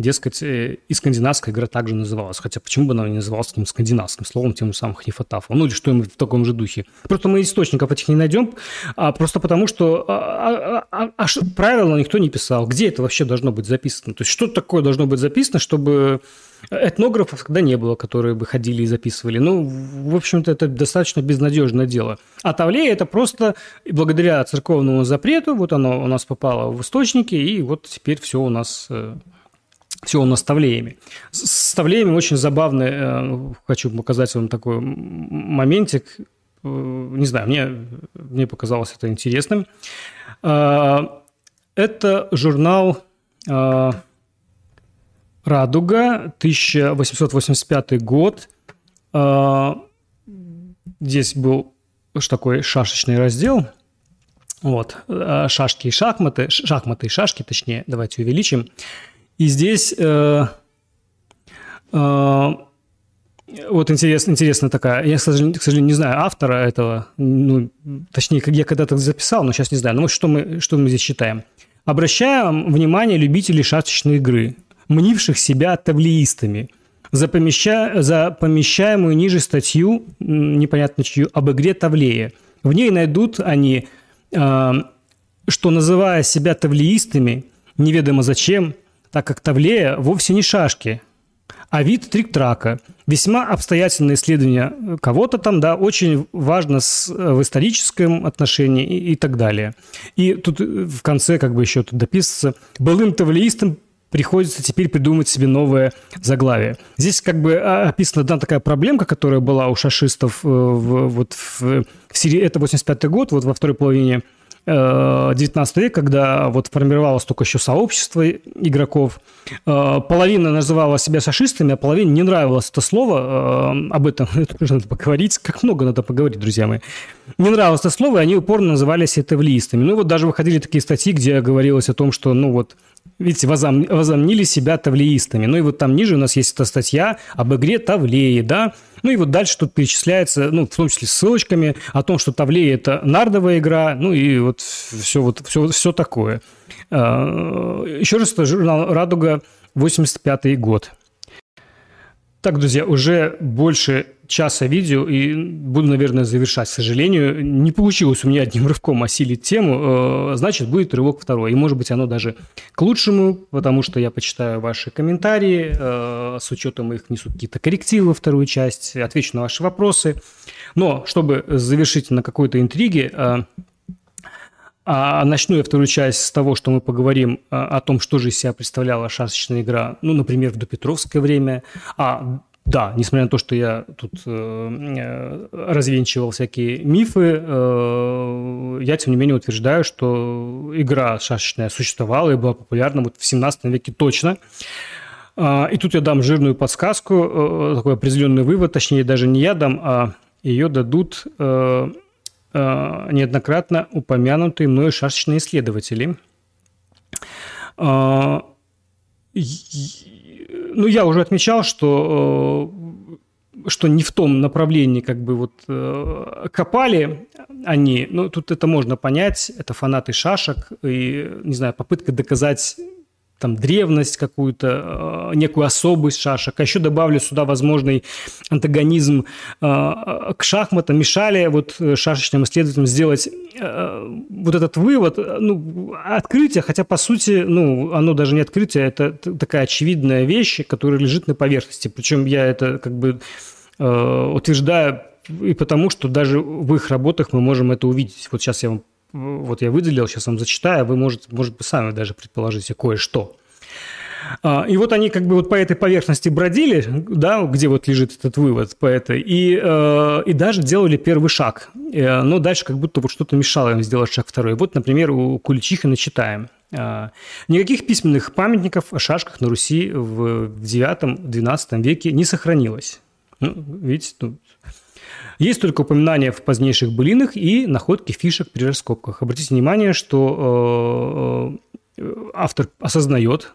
дескать, э, и скандинавская игра также называлась. Хотя почему бы она не называлась таким скандинавским словом, тем самым хнифотафом? Ну или что-нибудь в таком же духе. Просто мы источников этих не найдем, а просто потому что а, а, а, а правила никто не писал. Где это вообще должно быть записано? То есть что такое должно быть записано, чтобы Этнографов когда не было, которые бы ходили и записывали. Ну, в общем-то, это достаточно безнадежное дело. А Тавлея – это просто благодаря церковному запрету, вот оно у нас попало в источники, и вот теперь все у нас э, все у нас с Тавлеями. С Тавлеями очень забавный, э, хочу показать вам такой моментик, э, не знаю, мне, мне показалось это интересным. Это журнал «Радуга», 1885 год. Здесь был такой шашечный раздел. Вот, шашки и шахматы, шахматы и шашки, точнее, давайте увеличим. И здесь э, э, вот интересно, интересно такая, я, к сожалению, к сожалению, не знаю автора этого, ну, точнее, я когда-то записал, но сейчас не знаю. Ну, что мы, что мы здесь читаем? Обращаем внимание любителей шашечной игры – мнивших себя тавлеистами, за, помеща... за помещаемую ниже статью, непонятно чью, об игре Тавлея. В ней найдут они, э, что называя себя тавлеистами, неведомо зачем, так как Тавлея вовсе не шашки, а вид трик-трака. Весьма обстоятельное исследование кого-то там, да, очень важно с, в историческом отношении и, и так далее. И тут в конце как бы еще тут дописывается, былым тавлеистам приходится теперь придумать себе новое заглавие. Здесь как бы а, описана одна такая проблемка, которая была у шашистов э, в, вот в, в серии, это 85 год, вот во второй половине 19 э, век, когда вот формировалось только еще сообщество игроков. Э, половина называла себя шашистами, а половине не нравилось это слово. Об этом *laughs* надо поговорить. Как много надо поговорить, друзья мои. Не нравилось это слово, и они упорно называли себя тавлиистами. Ну вот даже выходили такие статьи, где говорилось о том, что ну вот видите, возом, возомнили себя тавлеистами. Ну и вот там ниже у нас есть эта статья об игре Тавлеи, да. Ну и вот дальше тут перечисляется, ну, в том числе с ссылочками о том, что Тавлея – это нардовая игра, ну и вот все, вот, все, все такое. А, еще раз, это журнал «Радуга», 85 год. Так, друзья, уже больше часа видео и буду, наверное, завершать. К сожалению, не получилось у меня одним рывком осилить тему, э, значит, будет рывок второй. И, может быть, оно даже к лучшему, потому что я почитаю ваши комментарии, э, с учетом их несут какие-то коррективы вторую часть, отвечу на ваши вопросы. Но, чтобы завершить на какой-то интриге, э, а начну я вторую часть с того, что мы поговорим о том, что же из себя представляла шашечная игра, ну, например, в допетровское время, а да, несмотря на то, что я тут э, э, развенчивал всякие мифы, э, я, тем не менее, утверждаю, что игра шашечная существовала и была популярна вот в 17 веке точно. Э, и тут я дам жирную подсказку, э, такой определенный вывод, точнее, даже не я дам, а ее дадут э, э, неоднократно упомянутые мной шашечные исследователи. Э, ну, я уже отмечал, что, э, что не в том направлении как бы вот э, копали они. Ну, тут это можно понять. Это фанаты шашек и, не знаю, попытка доказать там древность какую-то, э, некую особость шашек. А еще добавлю сюда возможный антагонизм э, к шахматам. Мешали вот шашечным исследователям сделать э, вот этот вывод, ну, открытие, хотя по сути, ну, оно даже не открытие, это такая очевидная вещь, которая лежит на поверхности. Причем я это как бы утверждаю и потому, что даже в их работах мы можем это увидеть. Вот сейчас я вам вот я выделил, сейчас вам зачитаю, вы, можете, может быть, сами даже предположите кое-что. А, и вот они как бы вот по этой поверхности бродили, да, где вот лежит этот вывод по этой, и, э, и даже делали первый шаг. Э, но дальше как будто вот что-то мешало им сделать шаг второй. Вот, например, у Куличихина читаем. А, Никаких письменных памятников о шашках на Руси в IX-XII веке не сохранилось. Ну, видите, ну, есть только упоминания в позднейших былинах и находки фишек при раскопках. Обратите внимание, что э, э, автор осознает,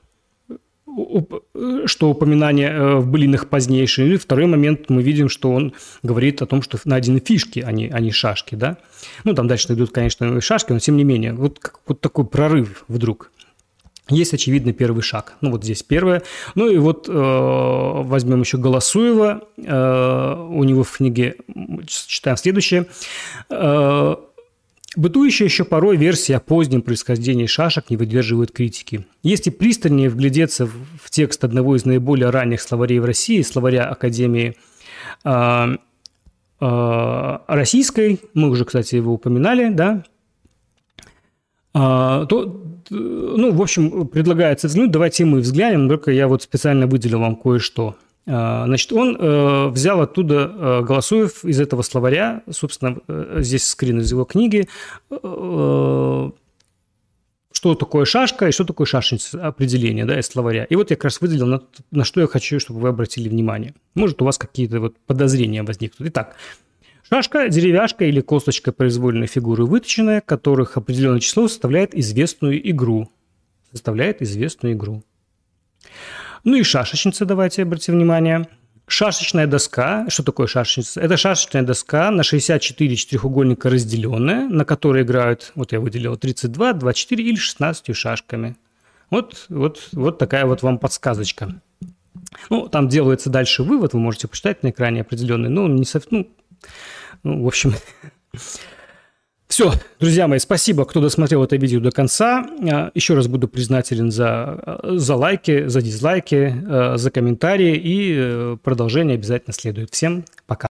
что упоминание э, в былинах позднейшие. И второй момент мы видим, что он говорит о том, что найдены фишки, а не, а не шашки. Да? Ну, там дальше идут, конечно, шашки, но тем не менее. Вот, вот такой прорыв вдруг. Есть очевидный первый шаг. Ну, вот здесь первое. Ну, и вот э, возьмем еще Голосуева. Э, у него в книге, читаем следующее. Э, Бытующая еще порой версия о позднем происхождении шашек не выдерживает критики. Если пристальнее вглядеться в текст одного из наиболее ранних словарей в России, словаря Академии э, э, Российской, мы уже, кстати, его упоминали, да, э, то ну, в общем, предлагается взглянуть. Давайте мы взглянем, только я вот специально выделил вам кое-что. А, значит, он э, взял оттуда, э, Голосуев, из этого словаря, собственно, э, здесь скрин из его книги, что такое шашка и что такое шашница, определение, да, из словаря. И вот я как раз выделил, на, на что я хочу, чтобы вы обратили внимание. Может, у вас какие-то вот подозрения возникнут. Итак, Шашка, деревяшка или косточка произвольной фигуры выточенная, которых определенное число составляет известную игру. Составляет известную игру. Ну и шашечница, давайте обратим внимание. Шашечная доска. Что такое шашечница? Это шашечная доска на 64 четырехугольника разделенная, на которой играют, вот я выделил, 32, 24 или 16 шашками. Вот, вот, вот такая вот вам подсказочка. Ну, там делается дальше вывод, вы можете почитать на экране определенный, но не совсем, ну, ну, в общем, *laughs* все, друзья мои, спасибо, кто досмотрел это видео до конца. А, еще раз буду признателен за, за лайки, за дизлайки, э, за комментарии и э, продолжение обязательно следует. Всем пока.